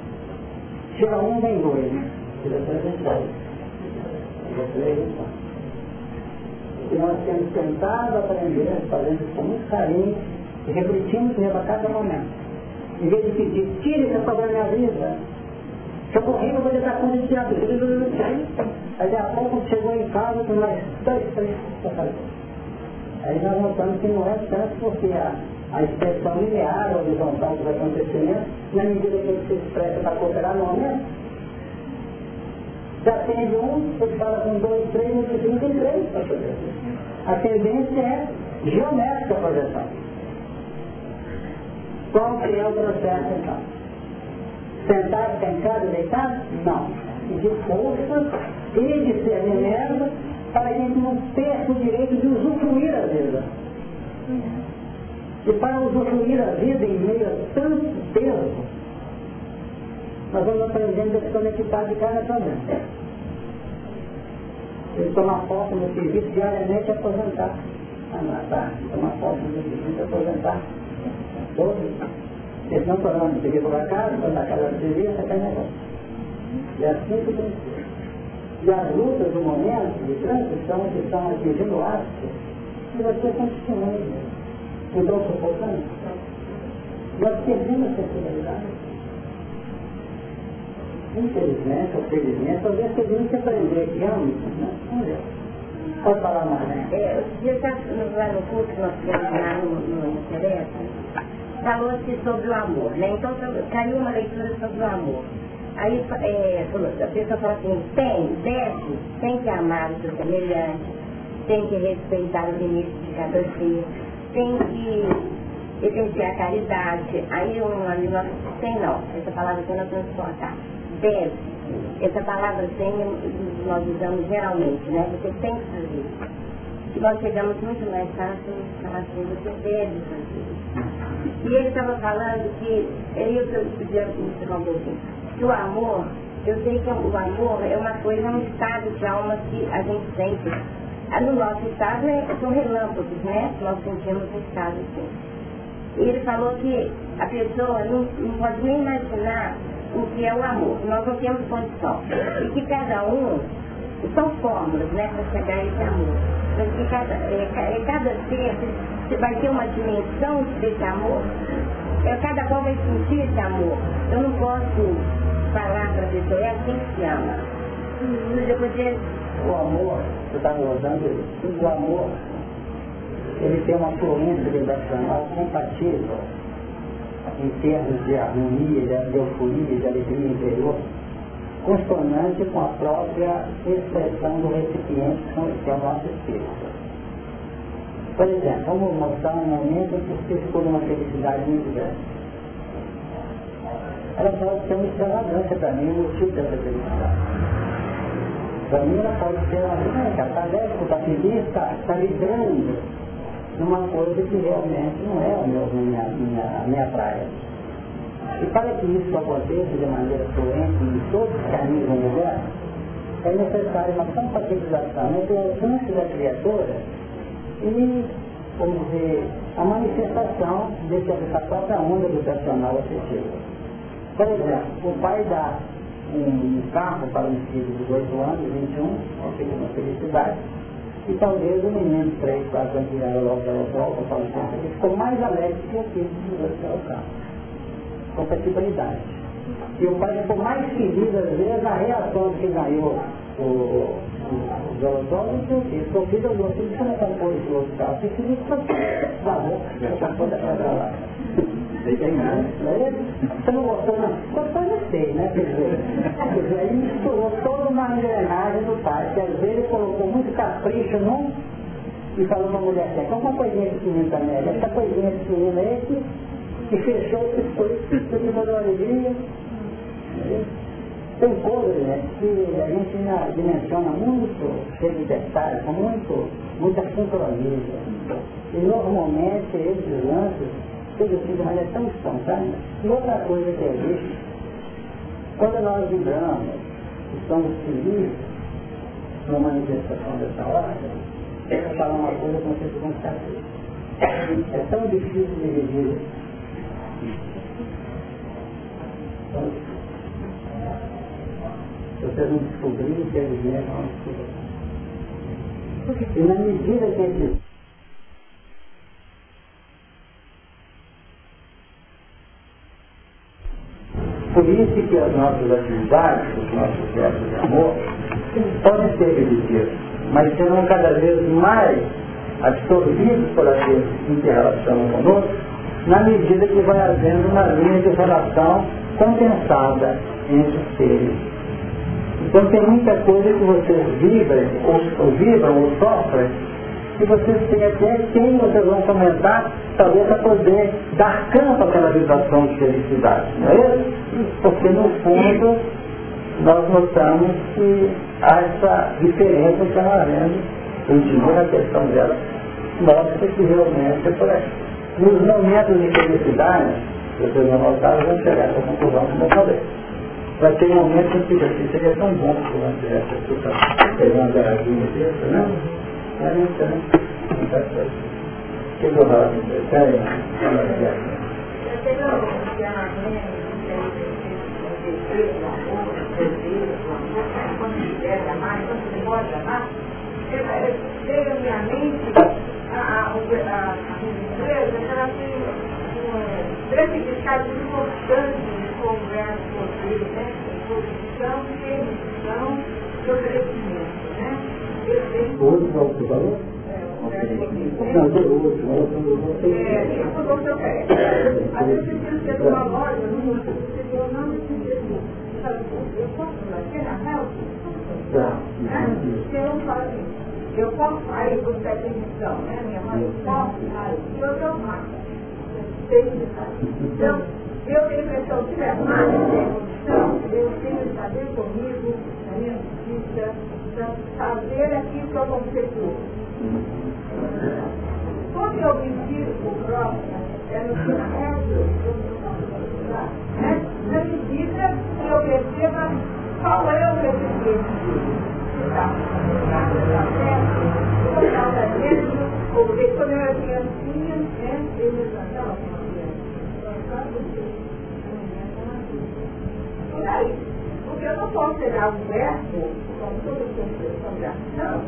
Tira um, vem dois. Tira três, vem dois. Tira três, vem quatro que nós temos tentado aprender, fazendo isso com muito carinho, e refletimos nele a cada momento. Em vez de pedir, tire essa palavra da minha vida, se eu correr, eu vou conta de tirar tudo. Aí, a pouco, chegou em casa com mais dois, três para fazer. Aí nós notamos que não é tanto porque a, a expressão linear, horizontal dos acontecimentos, na medida que ele se expressa para cooperar no momento, já atende um, ele fala com dois, três, no vizinho tem três para fazer. A tendência é geométrica a projeção. Qual que é o processo então? Sentado, sentado, deitado? Não. De força e discernimento para que a gente não perca o direito de usufruir a vida. E para usufruir a vida em meio a tanto peso, nós vamos aprendendo a se conectar de cada problema. Ele tomar foto no serviço diariamente aposentar. Ah, tá. Tomar foto no serviço aposentar. Todos. Eles não estão dando serviço para casa, quando a casa de serviço, até negócio. E assim que tem E as lutas do momento de transição que estão atingindo o ápice, e você continua. Então, sufocando. Nós perdemos a sensibilidade. infelizmente ou felizmente, talvez seja que aprender que amo, né? Ver. Pode falar mais, né? É, eu lá no curso que nós tivemos lá no, no, Teresa, falou-se sobre o amor, né? Então caiu uma leitura sobre o amor. Aí é, a pessoa fala assim, tem, deve, tem que amar o seu semelhante, tem que respeitar os limites de cada ser, tem que exercer a caridade. Aí um nós tem não, essa palavra nós vamos colocar. Deve. Essa palavra tem nós usamos geralmente, né? Você tem que fazer. E nós chegamos muito mais fácil assim, você deve fazer. E ele estava falando que, ele eu podia interromper assim, que o amor, eu sei que o amor é uma coisa, é um estado de alma que a gente sente. No nosso estado é, são relâmpagos, né? Nós sentimos um estado assim. E ele falou que a pessoa não, não pode nem imaginar o que é o amor. Nós não temos condição. E que cada um, são fórmulas, né, para chegar a esse amor. Mas que cada, é, cada ser vai ter uma dimensão desse amor. É, cada qual vai sentir esse amor. Eu não posso falar para a pessoa, é assim que se ama. Depois o amor, você está usando o amor, ele tem uma fluência vibracional compatível em termos de harmonia, de euforia, de alegria interior, consonante com a própria expressão do recipiente, que é o nosso espírito. Por exemplo, vamos mostrar um momento que você ficou numa felicidade muito grande. Ela pode ser uma extravagância para mim, o motivo dessa felicidade. Ela pode ser uma cara, está leve, está feliz, está, está vibrando numa coisa que realmente não é a minha, minha, minha, minha praia. E para que isso aconteça de maneira fluente em todos os caminhos do universo, é necessário uma compatibilização entre o alcance da criatura e, vamos dizer, a manifestação dessa própria onda educacional afetiva. Por exemplo, o pai dá um carro para um filho de 18 anos, 21, aquele uma felicidade, e talvez o menino de 3, 4 anos que era logo pela volta, para o carro, ele ficou mais alegre que o filho de 18 pelo carro. Compatibilidade. E o pai ficou mais feliz, às vezes, na reação que ganhou o, o, o Zolotol do que o filho. Porque o filho, o filho, você não comprou esse outro carro, você feliz com a roupa, já comprou da casa lá. Não gostou, não? Gostou, gostei, né? Quer dizer, quer dizer, aí misturou toda uma engrenagem do pai, que às vezes colocou muito capricho num e falou para a mulher assim, como uma coisinha de menino também, essa coisinha de menino aí que, que fechou o circuito, que mandou alegria. Tem coisas né, que a gente dimensiona muito cheio de detalhes, com muito, muita sincronia. E normalmente esses lances tudo assim de maneira tão espontânea. E outra coisa que existe, quando nós vibramos, estamos felizes numa manifestação dessa ordem, é falar uma coisa com vocês vão ficar É tão difícil dividir. Se vocês não descobrirem, infelizmente, não descobrirem. E na medida que esses Por isso que as nossas atividades, os nossos gestos de amor, podem ser repetidos, mas serão cada vez mais absorvidos por aqueles que interrelacionam conosco, na medida que vai havendo uma linha de relação compensada entre os seres. Então tem muita coisa que vocês vibram, ou, ou vibram, ou sofrem, que vocês têm até quem vocês vão comentar, talvez para poder dar campo àquela vibração de felicidade, não é isso? Porque no fundo nós notamos que há essa diferença que está havendo, continua na questão dela, mostra que realmente é por aí. Nos momentos de felicidade, vocês vão notar, vão chegar a essa conclusão como eu falei. Vai ter momentos que assim, seria tão bom que você tivesse escutado, pegando uma garrafinha dessa, né? Chega minha mente a empresa, ela tem grande estado importante de vocês, né? posição, permissão e oferecimento. Né? O outro qual você falou? Não, o outro, o outro, É, eu sou doutor Às vezes você precisa ter uma loja, não eu não preciso sabe, eu posso fazer na help? Tá. Se eu falo assim, eu posso, aí você tem permissão, né? Minha mãe, eu posso, aí eu dou marca. Então, eu tenho a impressão que a marca tem condição, eu tenho que fazer comigo, na minha justiça, fazer aquilo que eu me tiro o próximo, é no que né? na medida que eu perceba qual é o disso, porque quando eu era criancinha, né, eu me tratava como criança. Por aí. Porque eu não posso pegar um verbo, como toda expressão de ação,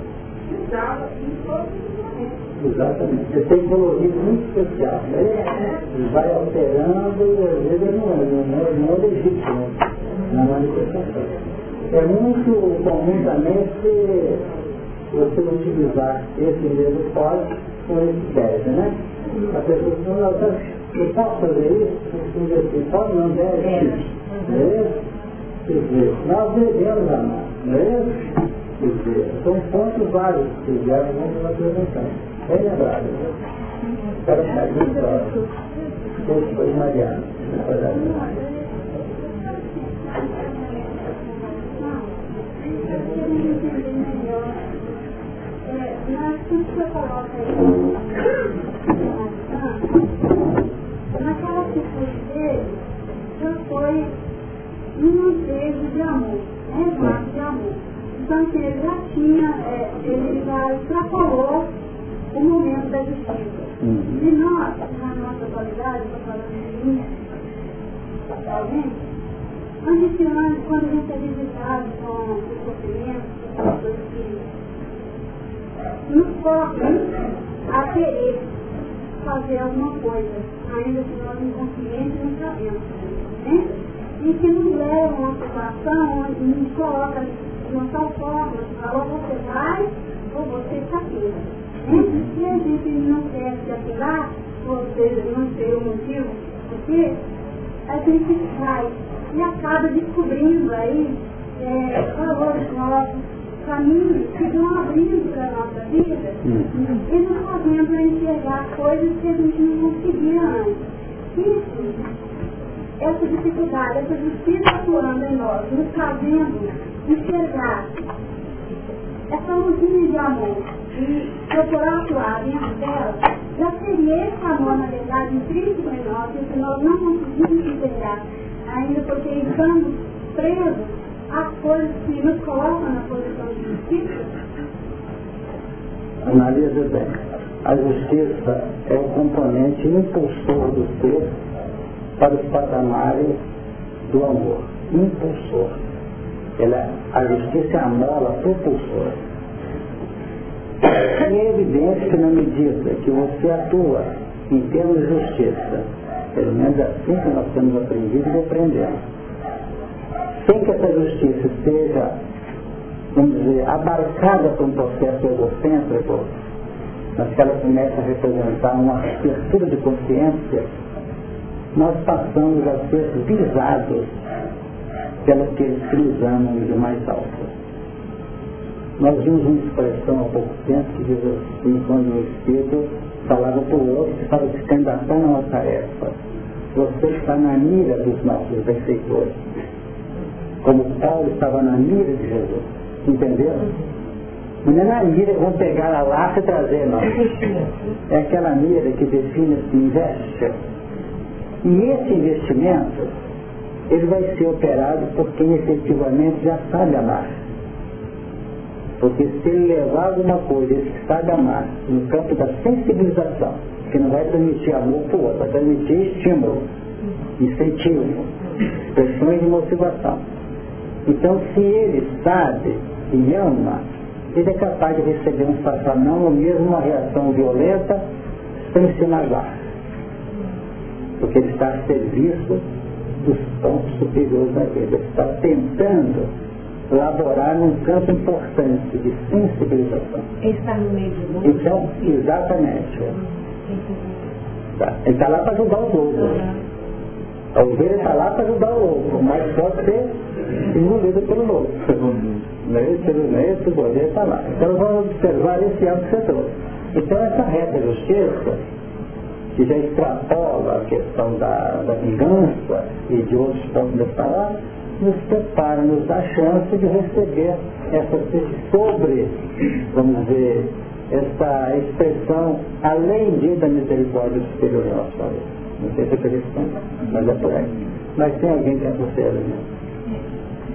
e usá-la em todos os momentos. Exatamente. Você tem colorido muito especial, né? E vai alterando e às vezes não é, não é, não é legítimo na manifestação. É muito comum também se você utilizar esse mesmo código com esse tese, né? A pessoa fala, eu posso fazer isso? Diz assim, pode não, deve. Não é isso? Quer dizer, nós devemos amar, não é isso? Quer dizer, são pontos vários que já vamos apresentar. Bem lembrado. Para ficar próximo. Esse foi Mariano. Mas tudo que você coloca aí naquela atitude dele, já foi desejo de amor, né? Um ato de amor. Então, assim, ele já tinha, é, ele já extrapolou o momento da justiça. Uhum. E nós, na nossa atualidade, estou falando de mim, atualmente, condicionando quando a gente é visitado com os sofrimentos, com as coisas que nos forçam a querer fazer alguma coisa, ainda que nós inconscientes não sabemos. Né? E que nos leva a uma situação onde nos coloca de uma tal forma, ou você vai, ou você está aqui. Né? E a gente não quer se ativar, ou seja, não ter o motivo, porque a gente vai e acaba descobrindo aí é, valores novos, caminhos que vão abrindo para a nossa vida Uhum. e nos fazendo enxergar coisas que a gente não conseguia antes. Isso, essa dificuldade, essa justiça atuando em nós, nos fazendo enxergar essa luzinha de amor e procurar atuar dentro dela, já seria esse amor, na verdade, intrínseco em nós, que nós não conseguimos enxergar ainda porque estamos presos às coisas que nos colocam na posição de justiça. Analisa bem. A justiça é o componente impulsor do ser para os patamares do amor. Impulsor. Ela, a justiça é a mola propulsora. E é evidente que na medida que você atua em termos de justiça, pelo menos assim que nós temos aprendido e aprendendo, sem que essa justiça seja, vamos dizer, abarcada por um processo egocêntrico, mas que ela começa a representar uma abertura de consciência, nós passamos a ser visados pelas que eles cruzam de mais alto. Nós vimos uma expressão há pouco tempo que diz assim, quando o Espírito falava para o outro, que estava se candidatando a uma tarefa. Você está na mira dos nossos benfeitores. Como Paulo estava na mira de Jesus. Entendeu? Não é na mira que vão pegar a laça e trazer, não. É aquela mira que define se investe. E esse investimento, ele vai ser operado por quem efetivamente já sabe amar. Porque se ele levar alguma coisa, ele sabe amar, no campo da sensibilização, que não vai permitir amor para o outro, vai permitir estímulo, incentivo, expressões de motivação. Então, se ele sabe e ama, ele é capaz de receber um safanão ou mesmo uma reação violenta sem se magoar. Porque ele está a serviço dos pontos superiores da vida. Ele está tentando laborar num campo importante de sensibilização. Ele está no meio de mundo. Então, exatamente. Tá. Ele está lá para ajudar os outros. A ovelha está lá para ajudar o outro, mas pode ser engolida pelo outro. É isso? O poder está lá. Então vamos observar esse âmbito que você trouxe. Então essa reta justiça, que já extrapola a questão da, da vingança e de outros pontos da palavra, nos prepara, nos dá chance de receber essa sobre, vamos dizer, essa expressão além de da misericórdia superior nossa vida. Não sei se é cristão, mas é por aí. Mas tem alguém que é você, né?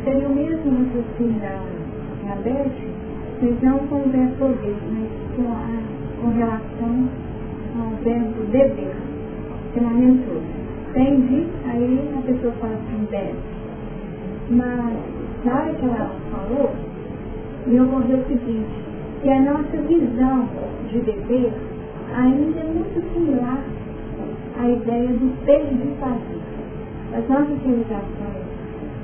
Seria o mesmo raciocínio da Beth, mas não com o verbo poder, mas com, a, com relação ao verbo dever, é todo. Entende? Aí a pessoa fala assim, deve. Mas na hora que ela falou, me ocorreu o seguinte, que a nossa visão de dever ainda é muito similar à ideia do ter de fazer. As nossas realizações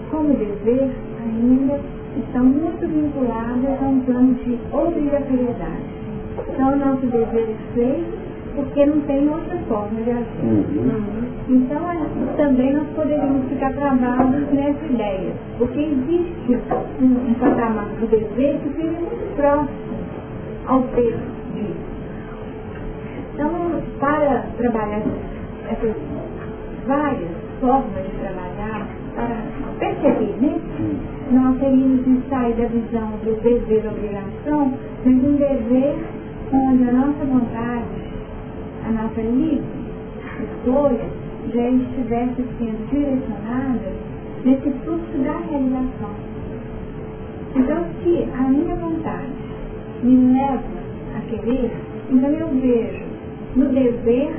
como dever ainda estão muito vinculadas a um plano de obrigatoriedade. Então, o nosso dever é feito porque não tem outra forma de agir. Uhum. Então, é, também nós poderíamos ficar travados nessa ideia, porque existe um, um patamar do dever que seria muito próximo ao ter disso. Então, para trabalhar essas várias formas de trabalhar, para perceber, né? Nós teríamos de sair da visão do dever obrigação, mas um dever onde a nossa vontade, a nossa livre escolha, já estivesse sendo direcionada nesse fluxo da realização. Então, se a minha vontade me leva a querer, então eu vejo no dever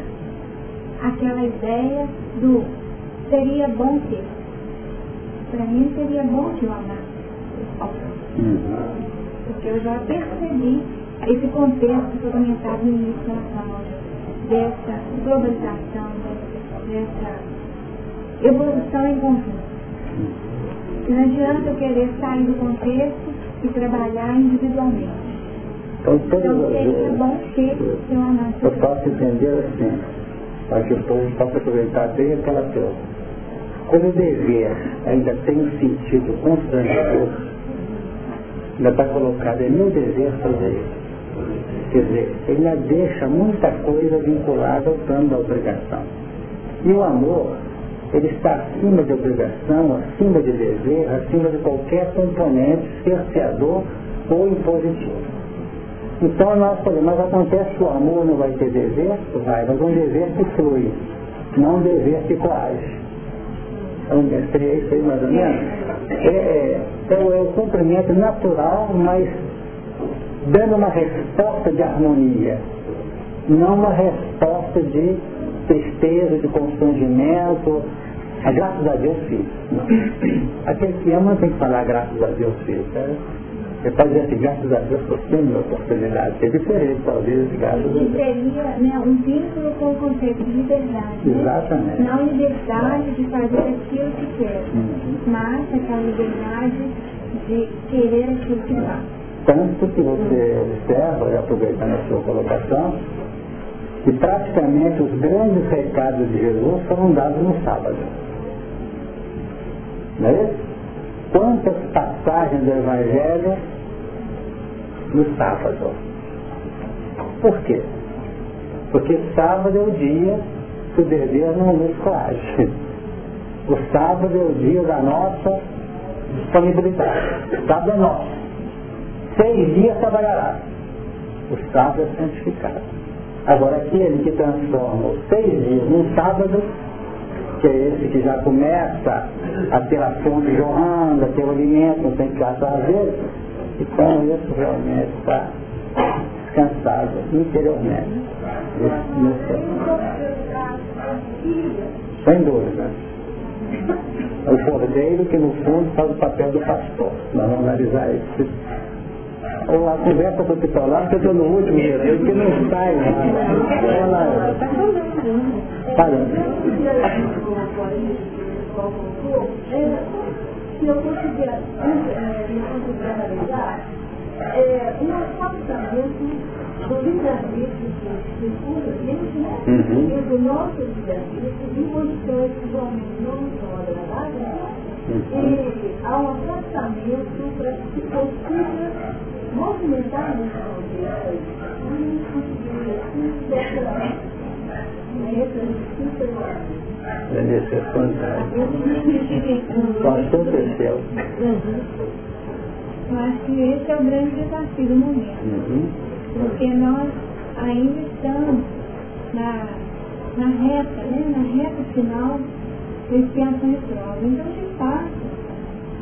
aquela ideia do seria bom ter. Para mim seria bom que eu amasse Porque eu já percebi esse contexto que foi comentado no início da aula, dessa globalização, dessa evolução em conjunto. Não adianta eu querer sair do contexto e trabalhar individualmente. Então, todas Então as seria vezes, bom ter eu posso entender assim, para que o povo possa aproveitar bem aquela coisa. Como o dever ainda tem um sentido constrangedor, ainda está colocado em meu dever fazer isso. Quer dizer, ele deixa muita coisa vinculada ao plano da obrigação. E o amor, ele está acima de obrigação, acima de dever, acima de qualquer componente cerceador ou impositivo. Então nós podemos, mas acontece que o amor não vai ter dever? Vai, mas um que flui, não um dever que coage. Isso aí mais ou menos? É, é, então é o cumprimento natural, mas dando uma resposta de harmonia, não uma resposta de tristeza, de constrangimento. Ah, graças a Deus fiz. Aquele que ama não tem que falar graças a Deus fiz. Né? Você pode dizer assim, graças a Deus estou tendo a oportunidade. É diferente, talvez, graças a Deus. seria né, um vínculo com o conceito de liberdade. né? Exatamente. Não liberdade de fazer aquilo que quer, Uhum. mas aquela liberdade de querer aquilo que faz. Tanto que você observa, aproveitando a sua colocação, que praticamente os grandes recados de Jesus foram dados no sábado. Não é isso? Quantas passagens do Evangelho no sábado? Por quê? Porque sábado é o dia que o dever não nos coage. O sábado é o dia da nossa disponibilidade. O sábado é nosso. Seis dias trabalhará. O sábado é santificado. Agora, aquele que transforma os seis dias num sábado, que é esse que já começa a ter a fonte jorrando, a ter o alimento, não tem que gastar às vezes, com isso realmente está descansado interiormente. Céu. Sem dúvida. É o cordeiro que no fundo faz o papel do pastor. Nós vamos analisar isso. Ou a conversa com o titular, que eu estou no último dia, porque não sai nada. Ela... Parando. se eu considerar, é, um afastamento do livre-arbítrio de puramente, né? Uhum. E do nosso livre-arbítrio, de condições que realmente não são agradáveis, né? Uhum. E há um afastamento para que se consiga movimentar contexto aí. Não conseguir assim, Deve ser fantástico. Pastor Pessoal. Eu acho que esse é o grande desafio do momento. Uhum. Porque nós ainda estamos na, na reta, né? na reta final da expiação e prova. Então, de fato,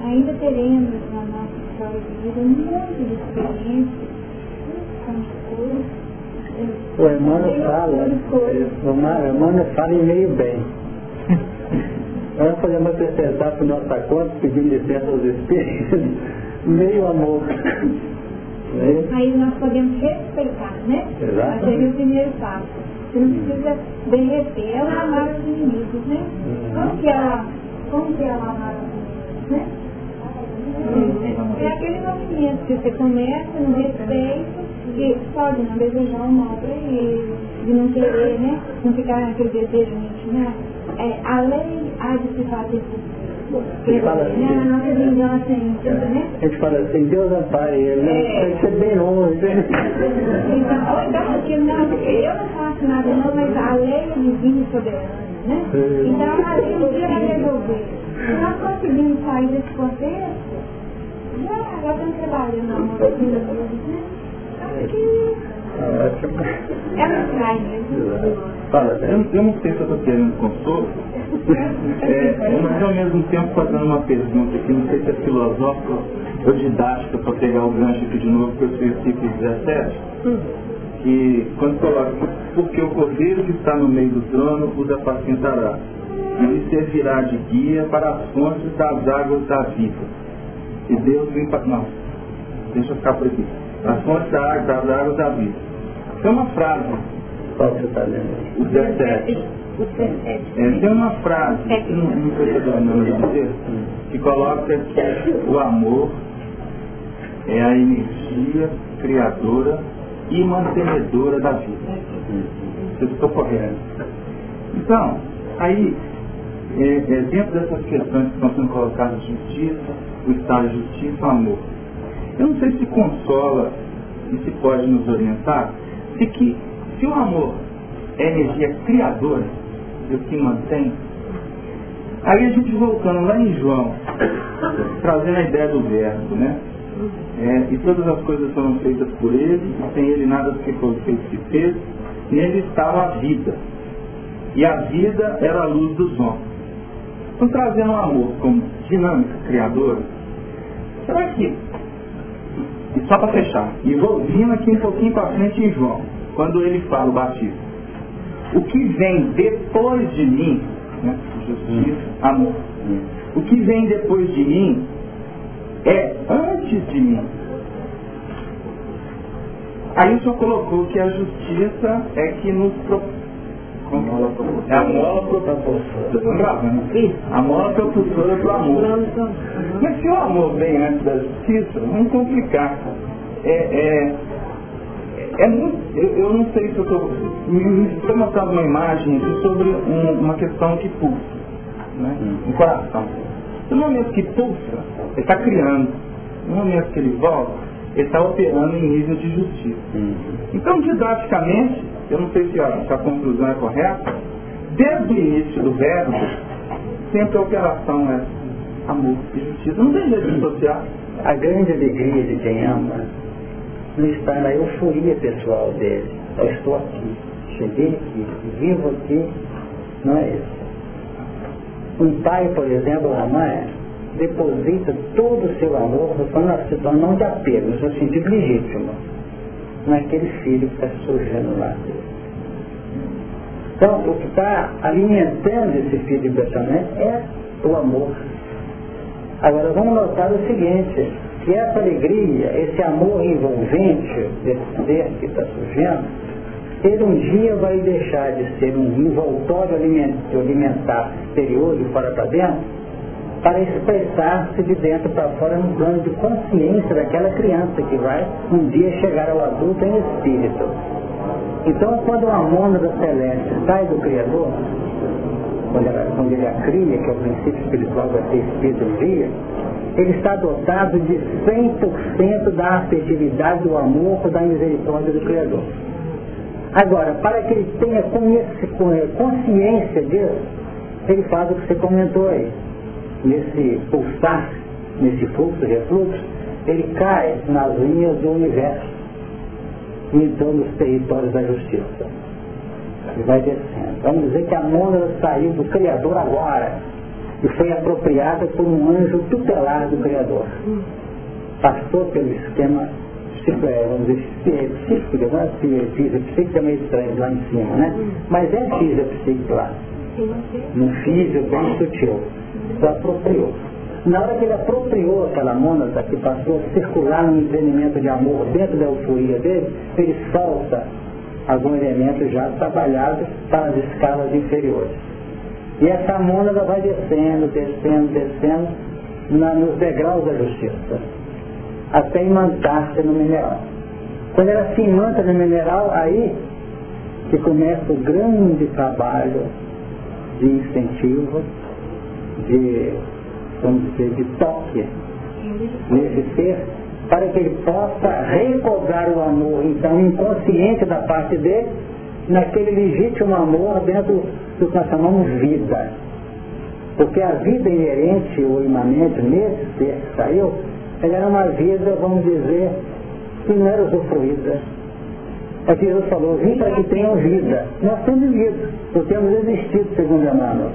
ainda teremos na nossa história de vida muito de experiência com as coisas o Emmanuel fala, o Emmanuel fala e meio bem. Nós podemos acrescentar para nossa conta, pedindo licença aos espíritos, meio amor. Aí nós podemos respeitar, né? Exato. Fazer o primeiro passo. Você não precisa derreter, ela amar os inimigos, né? Uhum. Como que ela, como que ela amar os inimigos, né? É aquele movimento que você começa no respeito e pode não desejar o mal para ele, de não querer, né? Não ficar naquele desejo né? É, a lei há de se fazer a gente fala assim, né? a é né? A gente fala assim, Deus ampare ele, né? É. Tem que ser bem longe. Então, ou então, que não, eu não faço nada não, mas a lei é divina e soberana, né? Então a lei um dia vai resolver. Se nós conseguimos sair desse contexto, já, já estamos trabalhando na mão das né? Ótimo. Fala, eu, eu não sei se eu estou querendo consolo, é, mas ao mesmo tempo fazendo uma pergunta que não sei se é filosófica ou didática para pegar o gancho aqui de novo eu sei versículo 17, que quando coloca, porque o cordeiro que está no meio do trono os apacentará, e lhe servirá de guia para as fontes das águas da vida. E Deus limpa. Não, deixa eu ficar por aqui as fontes das águas da vida. Tem uma frase. Qual você está lendo? O 17. É, tem uma frase, não, não sei se eu estou dizer, que coloca que o amor é a energia criadora e mantenedora da vida. Se eu estou correto. Então, aí, é, é, dentro dessas questões que estão sendo colocadas, justiça, o estado de justiça, o amor. Eu não sei se consola e se pode nos orientar de que se o amor é energia criadora, o que mantém, aí a gente voltando lá em João, trazendo a ideia do verbo, né? É, e todas as coisas foram feitas por ele, e sem ele nada do que foi feito se fez, nele estava a vida. E a vida era a luz dos homens. Então trazendo o amor como dinâmica criadora, será que só para fechar, e vou vindo aqui um pouquinho para frente em João, quando ele fala o batismo. O que vem depois de mim, né, justiça, amor. O que vem depois de mim é antes de mim. Aí o senhor colocou que a justiça é que nos é a mola propulsora. A mola propulsora para o amor. Mas se o amor vem antes da justiça, vamos complicar. É, é, é muito, eu, eu não sei se eu estou. Estou mostrando uma imagem sobre um, uma questão que pulsa. Né? Um coração. No momento que pulsa, ele está criando. No momento que ele volta, ele está operando em nível de justiça. Uhum. Então, didaticamente, eu não sei se a, se a conclusão é correta, desde o início do verbo, sempre a operação é amor e justiça. Não tem jeito de dissociar. A grande alegria de quem ama não está na euforia pessoal dele. Eu estou aqui, cheguei aqui, vivo aqui, não é isso. Um pai, por exemplo, a mãe, deposita todo o seu amor, falando na não de apego, no seu sentido legítimo, naquele filho que está surgindo lá. Então, o que está alimentando esse filho impressionante é o amor. Agora, vamos notar o seguinte, que essa alegria, esse amor envolvente desse ser que está surgindo, ele um dia vai deixar de ser um envoltório alimentar exterior de fora para dentro, para expressar-se de dentro para fora no plano de consciência daquela criança que vai um dia chegar ao adulto em espírito. Então, quando uma mônada celeste sai do Criador, quando, ela, quando ele a cria, que é o princípio espiritual da ser espírito um dia, ele está dotado de 100% da afetividade, do amor, da misericórdia do Criador. Agora, para que ele tenha consciência disso, ele faz o que você comentou aí. Nesse pulsar, nesse fluxo, refluxo, ele cai nas linhas do universo e então nos territórios da justiça. Ele vai descendo. Vamos dizer que a mônada saiu do Criador agora e foi apropriada por um anjo tutelar do Criador. Passou pelo esquema é, vamos dizer, psíquico, não é física, psíquica é meio estranho lá em cima, né? Mas é física psíquica lá. Um físico bem sutil. Se apropriou. Na hora que ele apropriou aquela mônada que passou a circular no entendimento de amor dentro da euforia dele, ele solta algum elemento já trabalhado para as escalas inferiores. E essa mônada vai descendo, descendo, descendo na, nos degraus da justiça, até imantar-se no mineral. Quando ela se imanta no mineral, aí que começa o grande trabalho de incentivo, de, vamos dizer, de toque nesse ser, para que ele possa recobrar o amor, então, inconsciente da parte dele, naquele legítimo amor dentro do que nós chamamos vida. Porque a vida inerente ou imanente nesse ser que saiu, ela era uma vida, vamos dizer, que não era usufruída. É que Jesus falou, vim para que tenham vida. Nós temos vida, porque temos existido, segundo Emmanuel.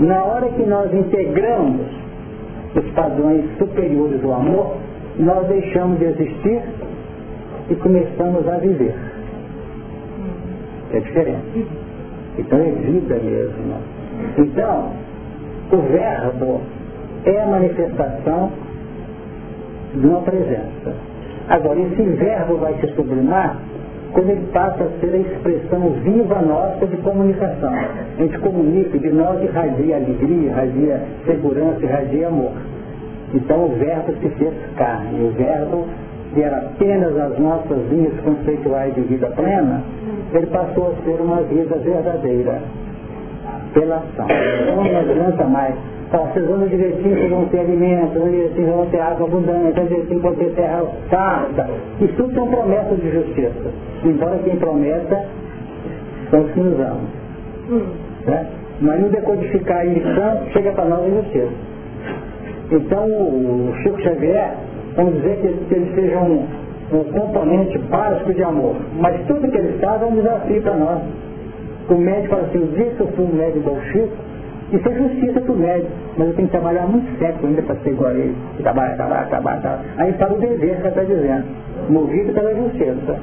Na hora que nós integramos os padrões superiores do amor, nós deixamos de existir e começamos a viver. É diferente. Então é vida mesmo. Então, o verbo é a manifestação de uma presença. Agora, esse verbo vai se sublimar quando ele passa a ser a expressão viva nossa de comunicação. A gente comunica, de nós irradia alegria, irradia segurança, irradia amor. Então o verbo se fez carne. O verbo, que era apenas as nossas linhas conceituais de vida plena, ele passou a ser uma vida verdadeira pela ação. Então não adianta mais. Vocês vão direitinho, vocês vão ter alimento, direitinho, vão ter água abundante, vão direitinho, vão ter terra farta. Isso tudo são promessas de justiça. Embora quem prometa são os que nos amam. Hum. Né? Mas no decodificar a lição, chega para nós a justiça. Então o Chico Xavier, vamos dizer que, ele seja um, um componente básico de amor. Mas tudo que ele faz é um desafio para nós. O médico fala assim, o dia que eu fui um médico igual o Chico, isso é justiça para o médico, mas eu tenho que trabalhar muito certo ainda para ser igual a ele. Trabalhar, trabalhar, trabalhar, trabalhar. Aí para o dever que está dizendo, movido pela justiça.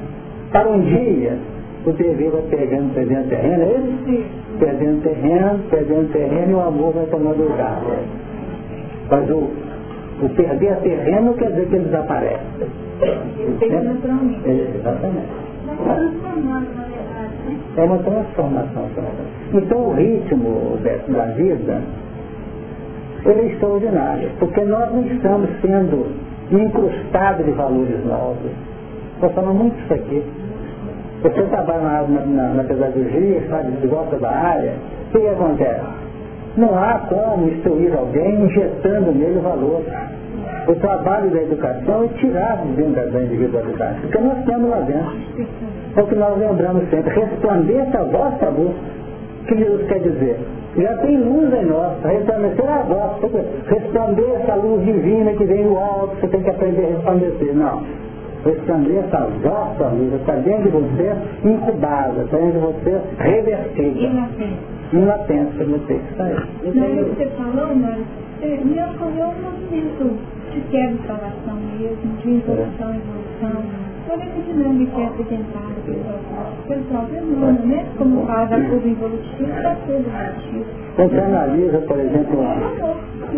Para um dia, o dever vai pegando, perdendo terreno, é isso? Perdendo terreno, perdendo terreno e o amor vai tomando lugar. Mas o, o perder terreno quer dizer que ele desaparece. Ele exatamente. É uma transformação. Então o ritmo da vida ele é extraordinário, porque nós não estamos sendo incrustados de valores novos. Nós falamos muito isso aqui. Você trabalha na, na, na pedagogia, sabe, gosta da área, o que acontece? Não há como instruir alguém injetando nele valor. O trabalho da educação é tirar de dentro da individualidade, porque nós temos lá dentro. É o que nós lembramos sempre, resplandeça a vossa luz. O que Jesus quer dizer? Já tem luz em nós, resplandecer a vossa, resplandeça a luz divina que vem do alto, você tem que aprender a resplandecer. Não. Resplandeça a vossa luz, está dentro de você incubada, está dentro de você revertida não latência no texto. Não, você falou, mas me ocorreu um movimento de quebra de falação mesmo, de evolução, evolução. Toda essa dinâmica é apresentada pelo próprio humano, né? Como fala da curva evolutiva da curva evolutiva. Quando você analisa, por exemplo,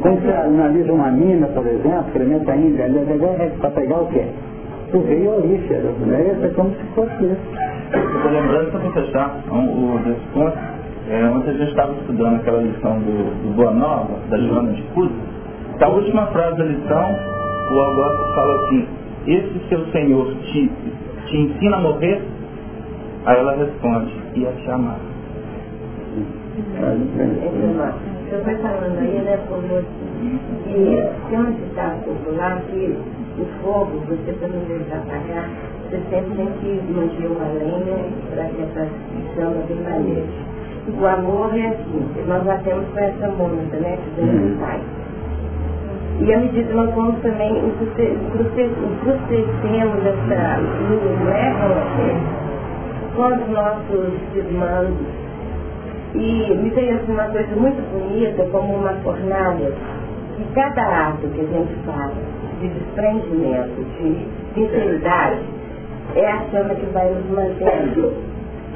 quando você analisa uma mina, por exemplo, experimenta ainda, é para pegar o quê? O veio olífero, né? Isso é como se fosse isso. estou lembrando para fechar um, o desse ponto. É, ontem a gente estava estudando aquela lição do, do Boa Nova, da Joana de Cusa. Da última frase da lição, o Augusto fala assim, esse seu senhor te, te ensina a morrer? Aí ela responde, e a te amar. Eu estou falando aí, né, por que tem um ditado popular que o fogo, você também deve apagar, você sempre tem que manter uma lenha para que essa chama permaneça. O amor é assim, nós batemos com essa monta, né, que vem do Pai. E à medida que nós vamos também entristecendo essa luz, né, com os nossos irmãos. E me veio assim uma coisa muito bonita, como uma fornalha, que cada ato que a gente faz de desprendimento, de sinceridade, é a chama que vai nos mantendo.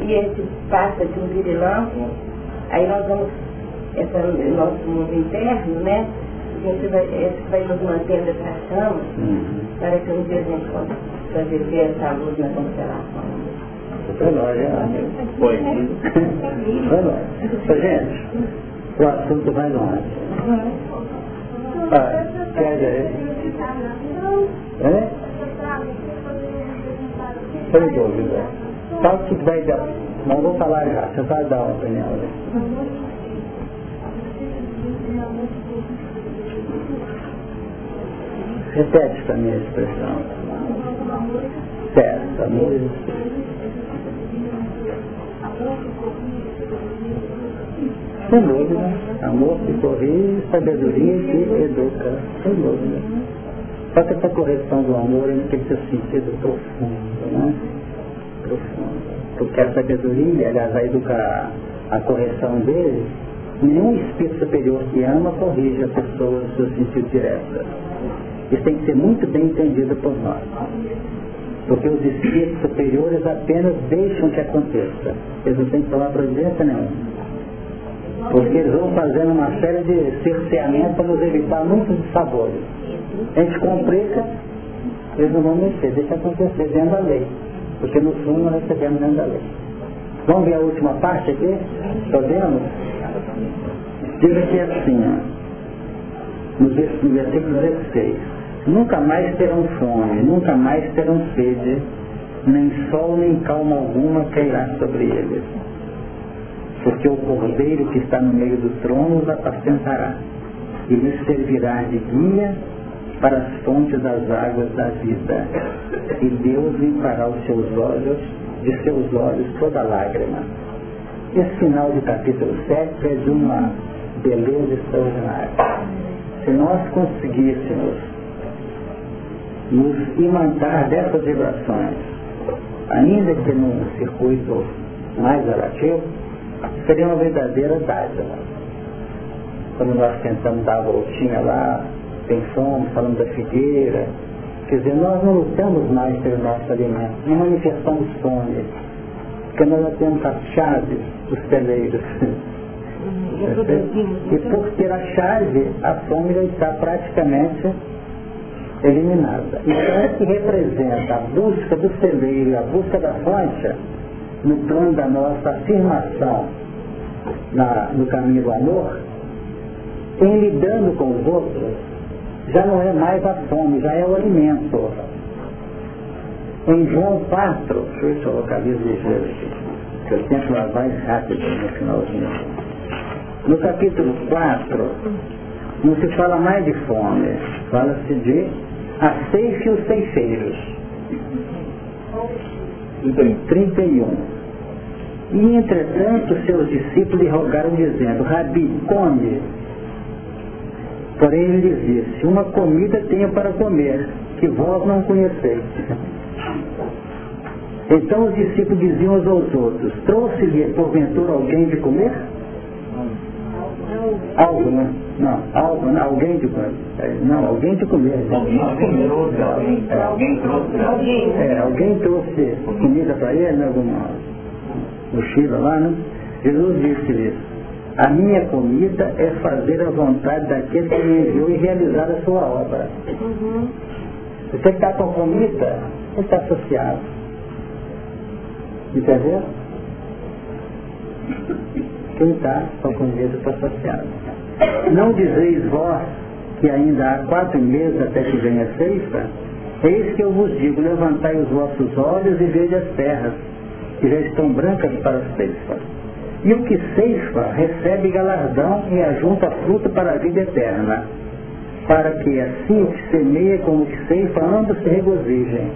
E esse passa de um virilampo, aí nós vamos, esse nosso mundo interno, né? A gente vai, esse vai nos mantendo essa chama, uhum. para que um dia a gente possa viver essa luz na constelação. Foi nós, né? Foi. Foi nós. Gente, o assunto vai longe. Ah, quer dizer? É? Sem dúvida. Fala o que vai dar. Não vou falar já, você vai dar uma opinião. Né? Repete para mim a expressão. Certo, amor. Sem dúvida. Amor que corrige, sabedoria que educa. Sem dúvida. Só que essa correção do amor ele tem ter sentido profundo, né? Profundo. Porque a sabedoria, aliás, vai educar a correção dele, nenhum espírito superior que ama corrige a pessoa no seu sentido direto. Isso tem que ser muito bem entendido por nós. Porque os espíritos superiores apenas deixam que aconteça. Eles não têm que tomar providência nenhuma. Porque eles vão fazendo uma série de cerceamentos para nos evitar muitos sabores. A gente complica, eles não vão mexer, deixa acontecer dentro da lei. Porque no fundo nós recebemos dentro da lei. Vamos ver a última parte aqui? Podemos? Diz aqui assim, ó, no versículo 16. Nunca mais terão fome, nunca mais terão sede, nem sol nem calma alguma cairá sobre eles. Porque o cordeiro que está no meio do trono os apacentará e lhes servirá de guia para as fontes das águas da vida. E Deus limpará os seus olhos, de seus olhos toda lágrima. Esse final de capítulo 7 é de uma beleza extraordinária. Se nós conseguíssemos nos imantar dessas vibrações, ainda que num circuito mais relativo, seria uma verdadeira dádiva. Quando nós tentamos dar a voltinha lá, pensamos, falando da figueira, quer dizer, nós não lutamos mais pelo nosso alimento, não manifestamos fome, porque nós já temos as chaves dos celeiros. e por ter a chave, a fome já está praticamente eliminada. Então, é que representa a busca do celeiro, a busca da fonte, no plano da nossa afirmação na, no caminho do amor, em lidando com os outros, já não é mais a fome, já é o alimento. Em João 4, deixa eu eu localizo aqui, que eu tempo lá vai rápido no finalzinho. No capítulo 4, não se fala mais de fome, fala-se de a ceifa e os ceifeiros. 31. E entretanto seus discípulos lhe rogaram dizendo, Rabi, come. Porém ele lhes disse, uma comida tenho para comer, que vós não conheceis. Então os discípulos diziam uns aos outros, trouxe-lhe porventura alguém de comer? Algo, né? Não, algo, né? alguém de. É, não, alguém de comer. Alguém trouxe, alguém, é, alguém trouxe. É, alguém trouxe comida para ele, né? alguma mochila lá, né? Jesus disse-lhes, a minha comida é fazer a vontade daquele que me enviou e realizar a sua obra. Uhum. Você que está com comida, você está associado. Entendeu? Quem está com o medo está associado. Não dizeis vós que ainda há quatro meses até que venha a ceifa? Eis que eu vos digo, levantai os vossos olhos e vede as terras, que já estão brancas para a ceifa. E o que ceifa recebe galardão e ajunta fruto para a vida eterna, para que assim o que semeia como o que ceifa ambos se regozijem.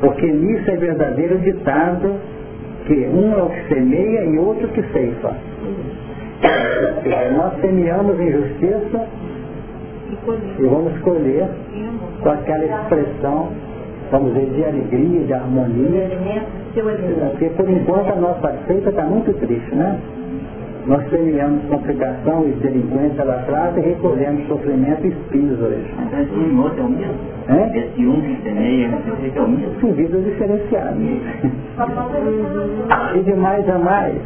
Porque nisso é verdadeiro ditado que um é o que semeia e outro que ceifa. Nós semeamos injustiça e vamos colher com aquela expressão, vamos dizer, de alegria, de harmonia. Porque por enquanto a nossa seita está muito triste, né? Nós semeamos complicação e delinquência lá atrás e recolhemos sofrimento e espinhos hoje. Esse um outro é o mesmo? É? Esse um que semeia, esse é o mesmo? São vidas diferenciadas. e de mais a mais,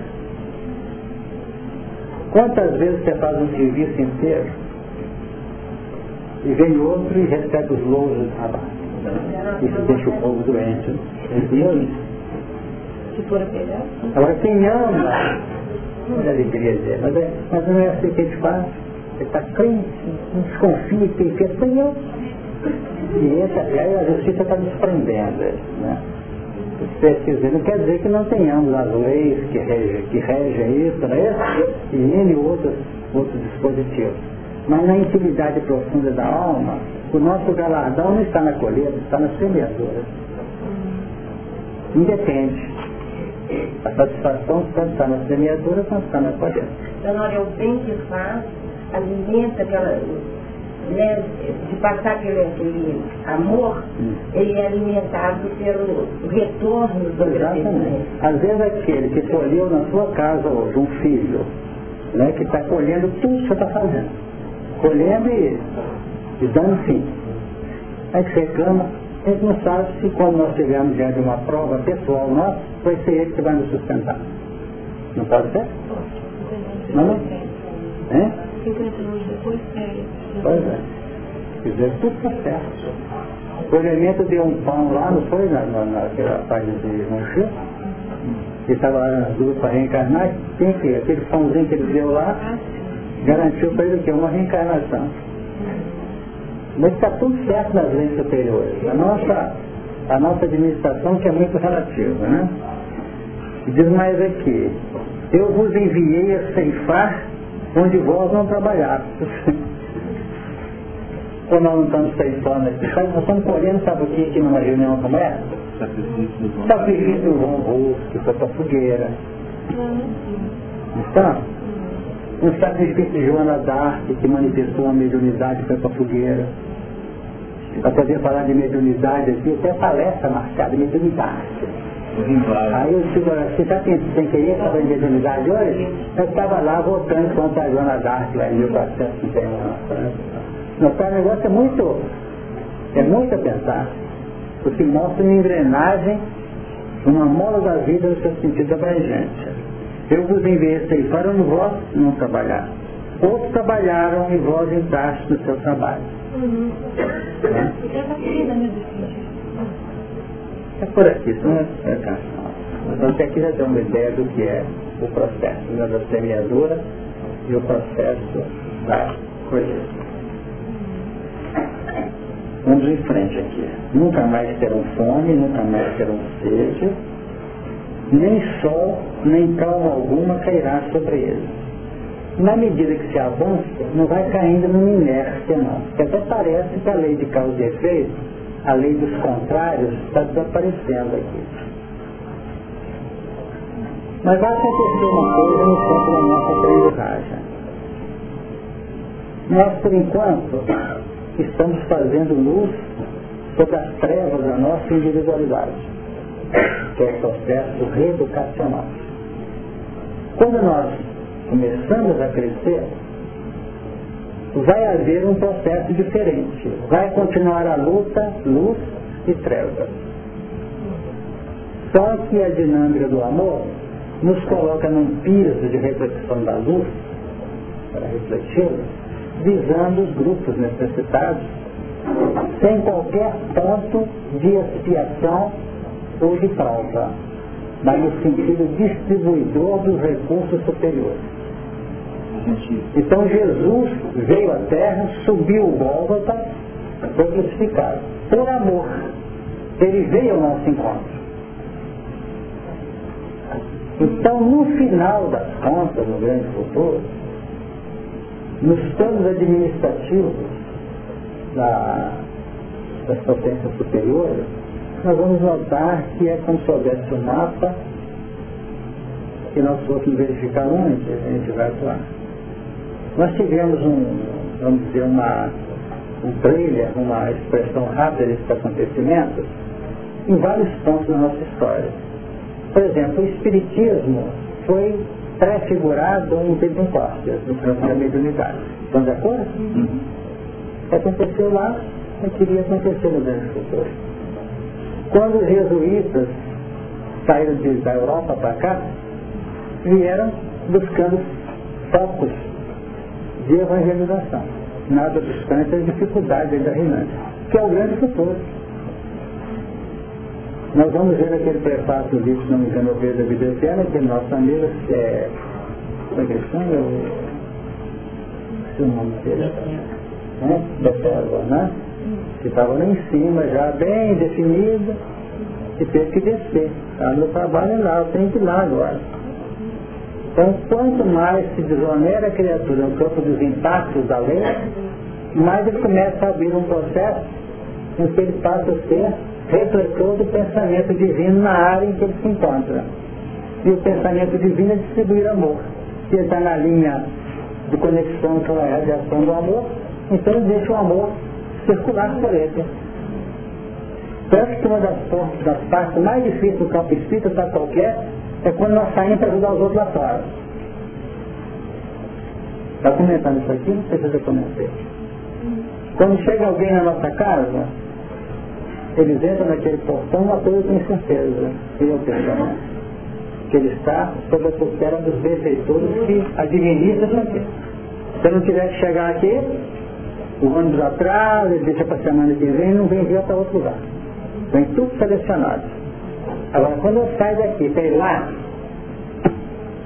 quantas vezes você faz um serviço inteiro e vem outro e recebe os louros do trabalho? Isso deixa o povo doente. Pegar. Agora quem ama não é alegria dizer, mas, é, mas não é assim que a gente faz. Você está crente, não desconfia que quem fez foi eu. E, essa, e aí a justiça está desprendendo. Né? Dizer, não quer dizer que não tenhamos as leis que regem, que regem isso, né? e N outros, outros dispositivos. Mas na intimidade profunda da alma, o nosso galardão não está na colheita, está na semeadura. Independe. A satisfação tanto está na semeadura quanto está na colheita. Então, olha, o bem que faz, alimenta aquela, né, de passar aquele amor, hum. ele é alimentado pelo retorno do Exatamente. Às vezes aquele que colheu na sua casa hoje um filho, né, que está colhendo tudo que você está fazendo. Colhendo e, e dando fim. Aí que você reclama, a gente não sabe se quando nós estivermos diante de uma prova pessoal nossa, vai ser ele que vai nos sustentar. Não pode ser? Não, não? É? Pois é. Dizer, tudo está certo. O elemento deu um pão lá, não foi na, na, naquela página de Monchê? Que estava lá nas duas para reencarnar, tem que, aquele pãozinho que ele deu lá, garantiu para ele que é uma reencarnação. Mas está tudo certo nas leis superiores. A nossa, a nossa administração que é muito relativa, né? E diz mais aqui, eu vos enviei a ceifar onde vós não trabalhastes. Quando nós não estamos ceifando aqui, nós estamos colhendo, sabe o que aqui numa reunião como essa? Sacrifício do João que foi para a fogueira. Então, um sacrifício de Joana Dark, que manifestou a mediunidade, foi para a fogueira para poder falar de mediunidade aqui, até palestra marcada, mediunidade. Aí eu digo, você está sem querer saber de mediunidade hoje? Eu estava lá votando contra a Joana Dark lá em 1451 na França. O negócio é muito, é muito a pensar, porque mostra uma engrenagem, uma mola da vida no seu sentido abrangente. Eu vos enviei para onde vós não trabalhar. Outros trabalharam e vós entraste no seu trabalho. Uhum. É por aqui, não é canção. Então aqui já tem uma ideia do que é o processo né, da semeadura e o processo da colheita. Vamos em frente aqui. Nunca mais terão fome, nunca mais terão sede, nem sol, nem calma alguma cairá sobre eles na medida que se avança, não vai caindo numa inércia não. Porque até parece que a lei de causa e efeito, a lei dos contrários, está desaparecendo aqui. Mas vai acontecer uma coisa no campo da nossa aprendizagem. Nós, por enquanto, estamos fazendo luz sobre as trevas da nossa individualidade, que é o processo reeducacional. Quando nós começamos a crescer, vai haver um processo diferente. Vai continuar a luta, luz e trevas. Só que a dinâmica do amor nos coloca num piso de reflexão da luz, para refletir, visando os grupos necessitados, sem qualquer ponto de expiação ou de prova, mas no sentido distribuidor dos recursos superiores. Então Jesus veio à terra, subiu o Gólgota, foi crucificado, por amor. Ele veio ao nosso encontro. Então, no final das contas, no grande futuro, nos planos administrativos da, das potências superiores, nós vamos notar que é como se houvesse um mapa que nós fôssemos verificar onde a gente vai atuar. Nós tivemos um, vamos dizer, uma, um trailer, uma expressão rápida desses acontecimentos em vários pontos da nossa história. Por exemplo, o Espiritismo foi pré-figurado em Pentecostes, no campo da mediunidade. Estão de acordo? Uhum. Aconteceu lá, e queria acontecer no grande futuro. Quando os jesuítas saíram de, da Europa para cá, vieram buscando focos de evangelização. Nada obstante as dificuldades da reinante, que é o grande futuro. Nós vamos ver aquele prefácio do livro, não me engano, da Vida Eterna, que nosso amigo, é, como é que ele chama? O, nome dele? Né? Betelva, né? Que estava lá em cima, já bem definido, e teve que descer. Tá? Meu trabalho é lá, eu tenho que ir lá agora. Então, quanto mais se desonera a criatura no campo dos impactos da lei, mais ele começa a abrir um processo em que ele passa a ser refletor do pensamento divino na área em que ele se encontra. E o pensamento divino é distribuir amor. Se ele está na linha de conexão com a radiação do amor, então ele deixa o amor circular por ele. Tanto que uma das, das partes mais difíceis do campo espírita para qualquer é quando nós saímos para ajudar os outros lá fora. Está comentando isso aqui? Não sei se eu comentei. Quando chega alguém na nossa casa, eles entram naquele portão, uma coisa tem certeza, e eu penso, que ele está sob a tutela dos benfeitores que administram isso aqui. Se não tiver que chegar aqui, o ônibus atrás, ele deixa para semana que vem, não vem vir para outro lugar. Vem tudo selecionado. Agora, quando eu saio daqui ir lá,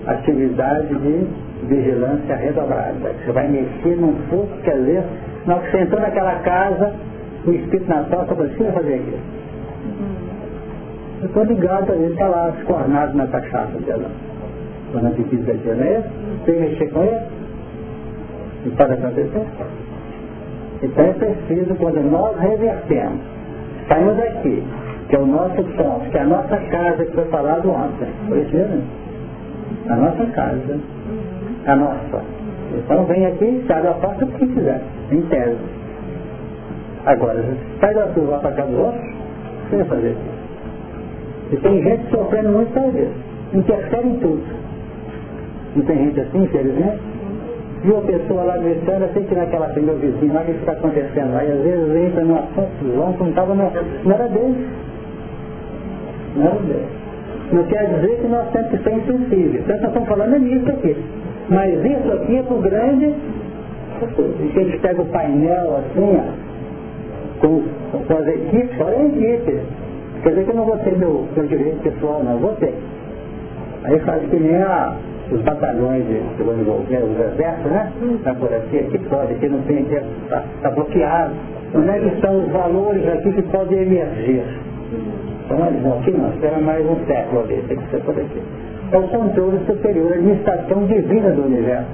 atividade de vigilância redobrada. Você vai mexer num fogo, quer dizer, na hora que você entrou naquela casa, o Espírito falou, o que vai fazer aqui? Eu estou ligado, ele está lá escornado na cachaça dela. Quando a não é esse? Sem mexer com ele? E pode acontecer? Então é preciso, quando nós revertemos, saímos daqui, que é o nosso ponto, que é a nossa casa que foi falado ontem. Foi? A nossa casa. A nossa. Então vem aqui, sai da porta o que quiser, em tese. Agora, sai da sua para casa do outro, você vai fazer isso. E tem gente sofrendo muito por isso. Interfere em tudo. Não tem gente assim, infelizmente? E uma pessoa lá gritando, sei que naquela frente meu vizinho, olha o que está acontecendo lá. E às vezes entra numa confusão que não estava na... Não era dele. Não dele. Não quer dizer que nós temos que ser insensíveis. Então nós estamos falando nisso aqui. Mas isso aqui é para o grande, que eles pegam o painel assim, ó, com, com as equipes, olha a equipe. Quer dizer que eu não vou ter meu, meu direito pessoal, não, vou ter. Aí faz que nem a, os batalhões de, que vão envolver, os exércitos, né? Está por aqui, aqui pode, aqui não tem, está tá bloqueado. Onde é que estão os valores aqui que podem emergir? Então eles vão aqui, não, espera mais um século ali, tem que ser por aqui. É o controle superior, a administração divina do universo.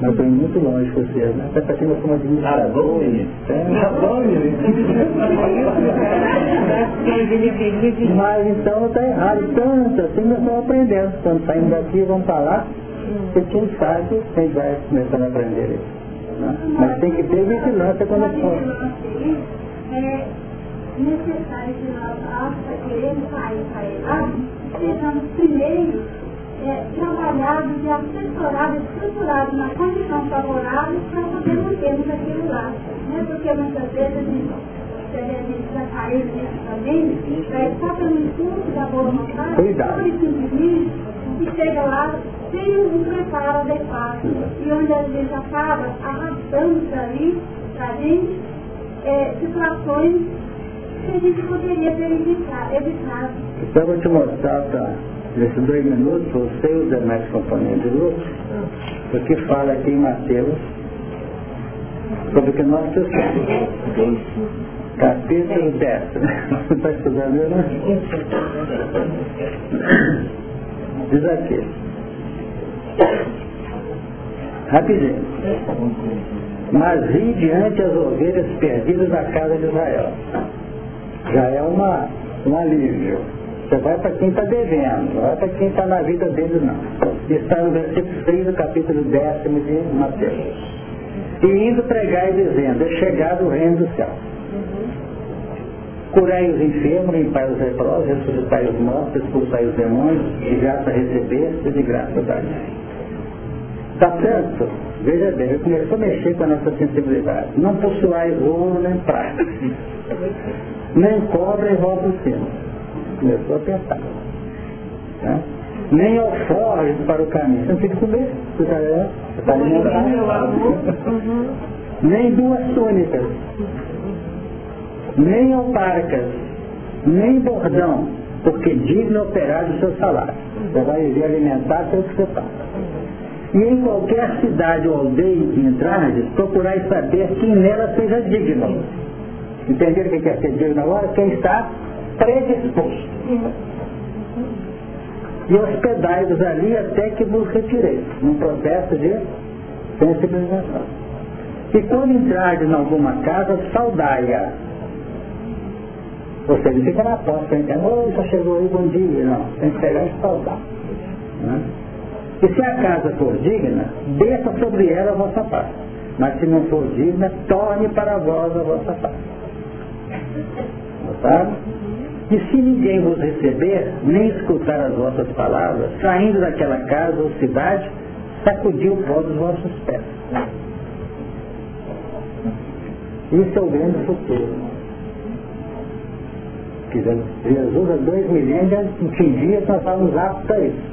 Mas estou muito longe de vocês, né? Até para que nós somos administradores. Ah, bom, menino. Ah, bom, menino. Mas então está errado. Tanto assim nós estamos aprendendo. Quando saímos daqui, vamos falar. E quem sabe, quem vai começando a aprender isso. Né? Mas tem que ter vigilância quando é for. É necessário que nós, ao queremos sair para lá, sejamos primeiro é, trabalhado e assessorado, estruturado na condição favorável para poder mantermos aquilo lá. Né? Porque muitas vezes a gente, a gente já caiu nisso também, é, só pelo impulso da boa vontade, e simplesmente, que chega lá sem um preparo adequado. E onde a gente acaba arrastando ali para a gente é, situações Então eu vou te mostrar, tá, nesses dois minutos, você e os demais componentes do grupo, o que fala aqui em Mateus sobre o que nós precisamos. Capítulo 10. Você está estudando, né? Diz aqui. Rapidinho. Mas ri diante as ovelhas perdidas da casa de Israel. Já é uma, um alívio. Você vai para quem está devendo, não vai para quem está na vida dele não. Está no versículo 6 do capítulo 10 de Mateus. E indo pregar e dizendo, é chegado o reino do céu. Curai os enfermos, limpai os leprosos, ressuscitai os mortos, expulsai os demônios, de graça recebeste de graça dar Está certo? Veja bem, eu começou a mexer com a nossa sensibilidade. Não possuais ouro nem prata, nem cobre e roupa o cima. Começou a pensar. Tá? Nem alforjes para o caminho. Você não tem que comer, você está alimentado. Nem duas túnicas nem alparcas, nem bordão, porque digno operar do seu salário. Você vai viver alimentar pelo que você passa. E em qualquer cidade ou aldeia em que entrardes, procurai saber quem nela seja digno. Entenderam o que quer ser digno agora? Quem está predisposto. E hospedai-vos ali até que vos retireis, num processo de sensibilização. E quando entrardes em alguma casa, saudai-a, você não fica na porta, entendeu? Oi, já chegou aí, bom dia. Não, tem que pegar e saudar. Né? E se a casa for digna, desça sobre ela a vossa paz. Mas se não for digna, torne para vós a vossa paz. Sabe? E se ninguém vos receber, nem escutar as vossas palavras, saindo daquela casa ou cidade, sacudiu o pó dos vossos pés. Isso é o grande futuro. Jesus há dois milênios entendia que nós estávamos aptos a isso.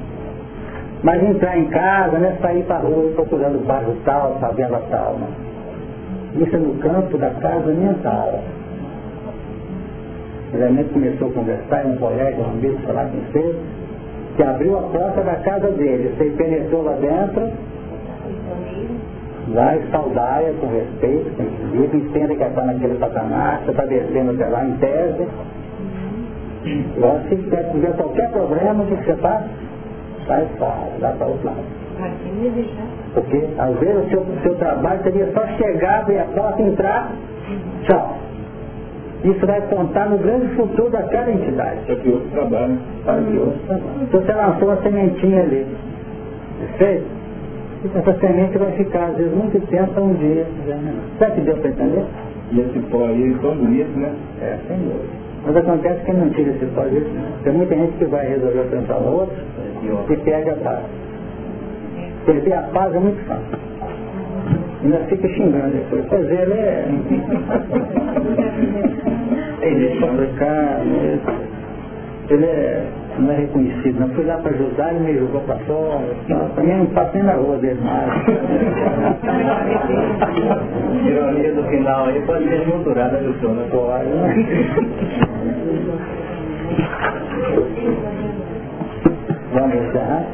Mas entrar em casa, né, sair para a rua procurando bairro tal, favela tal. Né? Isso é no campo da casa mental. Realmente começou a conversar, um colega, um amigo, sei lá quem fez, que abriu a porta da casa dele, você penetrou lá dentro, vai saudar com respeito, com equilíbrio, entenda que está naquele patamar, você está descendo até lá em tese, Agora, se tiver qualquer problema, o que você faz? Sai fora, dá para outro lado. Porque às vezes o seu, seu trabalho seria só chegar, ver a porta, entrar, tchau. Isso vai contar no grande futuro daquela entidade. Para que outro trabalho. Para que outro trabalho. Então você lançou uma sementinha ali. Perfeito? Essa semente vai ficar, às vezes, muito tempo um dia. Será que deu para entender? E esse pó aí é tão bonito, né? É, sem dúvida. Mas acontece que não tira esse pode Tem muita gente que vai resolver pensar no outro e perde a paz. Perder a paz é muito fácil. Ainda fica xingando depois. Pois ele é. Ele é complicado. Ele é não é reconhecido, não. Fui lá para ajudar, ele me jogou para fora. Não, também não passei na rua dele mais. Ironia do final aí pode ser desmonturada do senhor, né? Pode. Vamos encerrar?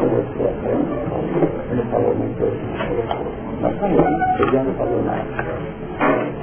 colocou a frente, não falou muito, mas também, ele não falou nada.